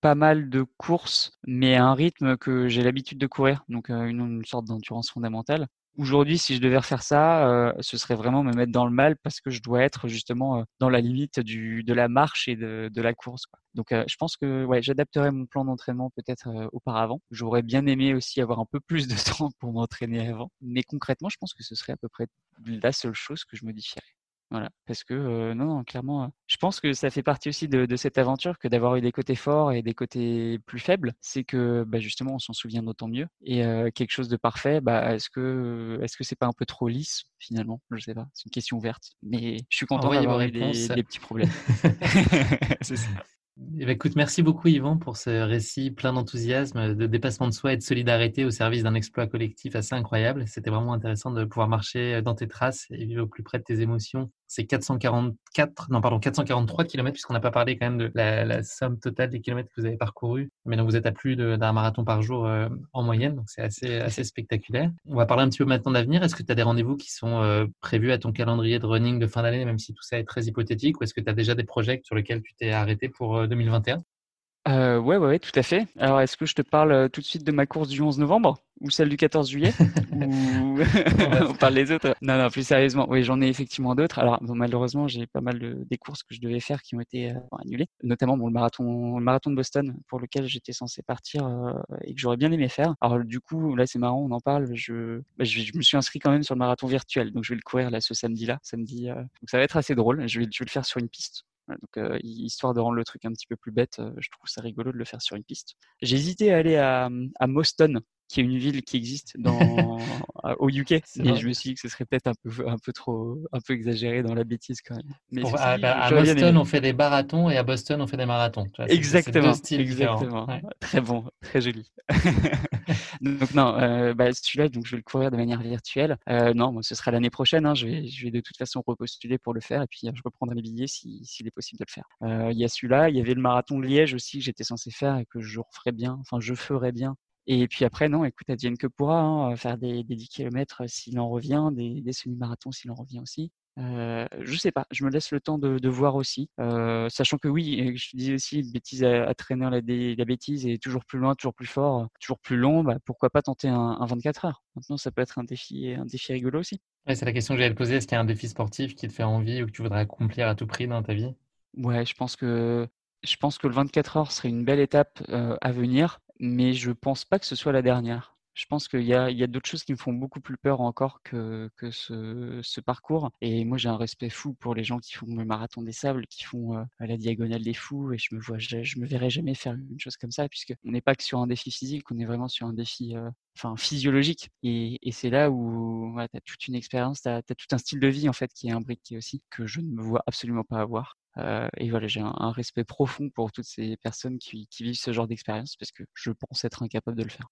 pas mal de courses, mais à un rythme que j'ai l'habitude de courir, donc euh, une, une sorte d'endurance fondamentale. Aujourd'hui, si je devais refaire ça, euh, ce serait vraiment me mettre dans le mal parce que je dois être justement euh, dans la limite du, de la marche et de, de la course. Quoi. Donc, euh, je pense que ouais, j'adapterais mon plan d'entraînement peut-être auparavant. J'aurais bien aimé aussi avoir un peu plus de *laughs* temps pour m'entraîner avant. Mais concrètement, je pense que ce serait à peu près la seule chose que je modifierais. Voilà, parce que non, non, clairement, je pense que ça fait partie aussi de, de cette aventure que d'avoir eu des côtés forts et des côtés plus faibles, c'est que bah, justement on s'en souvient d'autant mieux. Et quelque chose de parfait, bah, est-ce que est-ce que c'est pas un peu trop lisse finalement? Je sais pas, c'est une question ouverte, mais je suis content d'avoir eu des, des, petits problèmes. *laughs* c'est ça. Eh ben, écoute, merci beaucoup Yvan pour ce récit plein d'enthousiasme, de dépassement de soi et de solidarité au service d'un exploit collectif assez incroyable. C'était vraiment intéressant de pouvoir marcher dans tes traces et vivre au plus près de tes émotions c'est 444, non pardon, 443 km puisqu'on n'a pas parlé quand même de la, somme totale des kilomètres que vous avez parcourus. Mais donc vous êtes à plus d'un marathon par jour euh, en moyenne, donc c'est assez, assez spectaculaire. On va parler un petit peu maintenant d'avenir. Est-ce que tu as des rendez-vous qui sont euh, prévus à ton calendrier de running de fin d'année, même si tout ça est très hypothétique, ou est-ce que tu as déjà des projets sur lesquels tu t'es arrêté pour 2021 euh, ouais, ouais, ouais, tout à fait. Alors, est-ce que je te parle tout de suite de ma course du 11 novembre ou celle du 14 juillet *laughs* ou... *laughs* on parle des autres Non, non, plus sérieusement. Oui, j'en ai effectivement d'autres. Alors malheureusement, j'ai pas mal de, des courses que je devais faire qui ont été euh, annulées, notamment bon, le marathon, le marathon de Boston pour lequel j'étais censé partir euh, et que j'aurais bien aimé faire. Alors du coup, là c'est marrant, on en parle. Je, bah, je, me suis inscrit quand même sur le marathon virtuel, donc je vais le courir là ce samedi-là, samedi. Euh, donc ça va être assez drôle. Je vais, je vais le faire sur une piste. Donc, histoire de rendre le truc un petit peu plus bête, je trouve ça rigolo de le faire sur une piste. J'ai hésité à aller à, à Qui est une ville qui existe *laughs* dans, au UK. Et je me suis dit que ce serait peut-être un peu, un peu trop, un peu exagéré dans la bêtise quand même. Mais à, bah, Boston, on fait des marathons et à Boston, on fait des marathons. exactement. exactement. Très bon, très joli. *laughs* donc non, euh, bah, celui-là, donc je vais le courir de manière virtuelle. Euh, non, moi, ce sera l'année prochaine. Hein. Je, vais, je vais de toute façon repostuler pour le faire et puis je reprendrai les billets s'il si, est possible de le faire. Euh, il y a celui-là. Il y avait le marathon de Liège aussi que j'étais censé faire et que je referais bien. Enfin, je ferais bien et puis après, non, écoute, advienne que pourra, hein, faire des, des 10 km s'il en revient, des, des semi-marathons s'il en revient aussi. Euh, je sais pas, je me laisse le temps de, de voir aussi, euh, sachant que oui, je disais aussi, bêtise à, traîner la, la, bêtise et toujours plus loin, toujours plus fort, toujours plus long, bah, pourquoi pas tenter un, un, 24 heures? Maintenant, ça peut être un défi, un défi rigolo aussi. Ouais, c'est la question que j'allais te poser. Est-ce qu'il y a un défi sportif qui te fait envie ou que tu voudrais accomplir à tout prix dans ta vie? Ouais, je pense que je pense que le 24 heures serait une belle étape euh, à venir mais je pense pas que ce soit la dernière. Je pense qu'il y a, d'autres choses qui me font beaucoup plus peur encore que, ce, parcours. Et moi, j'ai un respect fou pour les gens qui font le marathon des sables, qui font euh, la diagonale des fous. Et je me me verrai jamais faire une chose comme ça, puisque on n'est pas que sur un défi physique, on est vraiment sur un défi, euh, physiologique. Et, et c'est là où tu as toute une expérience, tu as, tout un style de vie en fait qui est imbriqué aussi, que je ne me vois absolument pas avoir. Euh, et voilà, j'ai un, respect profond pour toutes ces personnes qui, qui vivent ce genre d'expérience parce que je pense être incapable de le faire.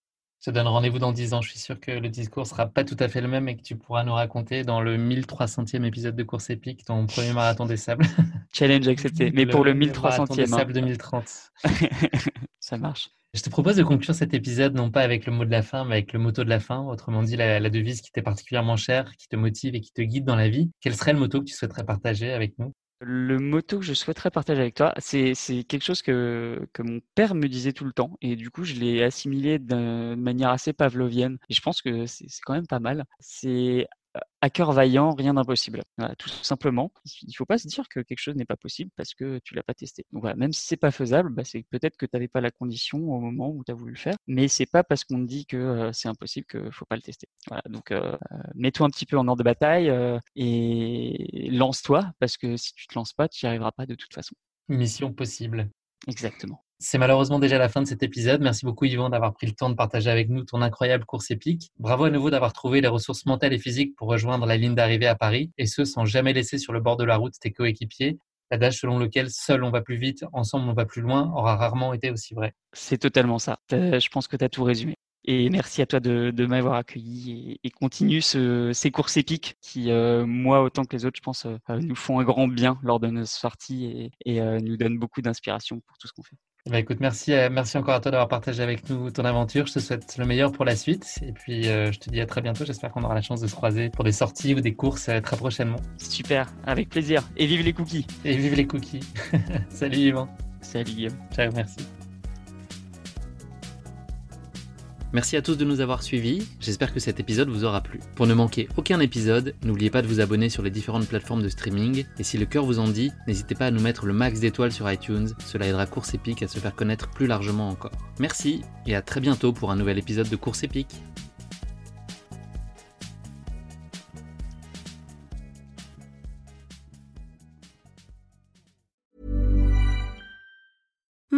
Je te donne rendez-vous dans 10 ans. Je suis sûr que le discours sera pas tout à fait le même et que tu pourras nous raconter dans le 1300e épisode de Course épique ton premier marathon des sables. *laughs* Challenge accepté. Mais pour le 1300e. Des sables 2030. *laughs* Ça marche. Je te propose de conclure cet épisode non pas avec le mot de la fin, mais avec le motto de la fin, autrement dit la, la devise qui t'est particulièrement chère, qui te motive et qui te guide dans la vie. Quel serait le motto que tu souhaiterais partager avec nous? Le motto que je souhaiterais partager avec toi, c'est quelque chose que, que mon père me disait tout le temps. Et du coup, je l'ai assimilé de manière assez pavlovienne. Et je pense que c'est quand même pas mal. C'est à cœur vaillant, rien d'impossible. tout simplement. Il ne faut pas se dire que quelque chose n'est pas possible parce que tu l'as pas testé. Donc voilà, même si c'est pas faisable, bah, c'est peut-être que tu n'avais pas la condition au moment où tu as voulu le faire. Mais c'est pas parce qu'on te dit que euh, c'est impossible qu'il faut pas le tester. Voilà, donc euh, mets-toi un petit peu en ordre de bataille et lance-toi parce que si tu te lances pas, tu n'y arriveras pas de toute façon. Mission possible. Exactement. C'est malheureusement déjà la fin de cet épisode. Merci beaucoup Yvon d'avoir pris le temps de partager avec nous ton incroyable course épique. Bravo à nouveau d'avoir trouvé les ressources mentales et physiques pour rejoindre la ligne d'arrivée à Paris, et ce sans jamais laisser sur le bord de la route tes coéquipiers. L'adage selon lequel seul on va plus vite, ensemble on va plus loin aura rarement été aussi vrai. C'est totalement ça. Je pense que tu as tout résumé. Et merci à toi de, m'avoir accueilli et, continue ces courses épiques qui, euh, moi autant que les autres, je pense, euh, nous font un grand bien lors de nos sorties et, euh, nous donnent beaucoup d'inspiration pour tout ce qu'on fait. Bah écoute, merci, euh, merci encore à toi d'avoir partagé avec nous ton aventure. Je te souhaite le meilleur pour la suite. Et puis, euh, je te dis à très bientôt. J'espère qu'on aura la chance de se croiser pour des sorties ou des courses euh, très prochainement. Super, avec plaisir. Et vive les cookies. Et vive les cookies. *laughs* Salut Yvan. Salut Guillaume. Ciao, merci. Merci à tous de nous avoir suivis, j'espère que cet épisode vous aura plu. Pour ne manquer aucun épisode, n'oubliez pas de vous abonner sur les différentes plateformes de streaming, et si le cœur vous en dit, n'hésitez pas à nous mettre le max d'étoiles sur iTunes, cela aidera Course Épique à se faire connaître plus largement encore. Merci, et à très bientôt pour un nouvel épisode de Course Épique.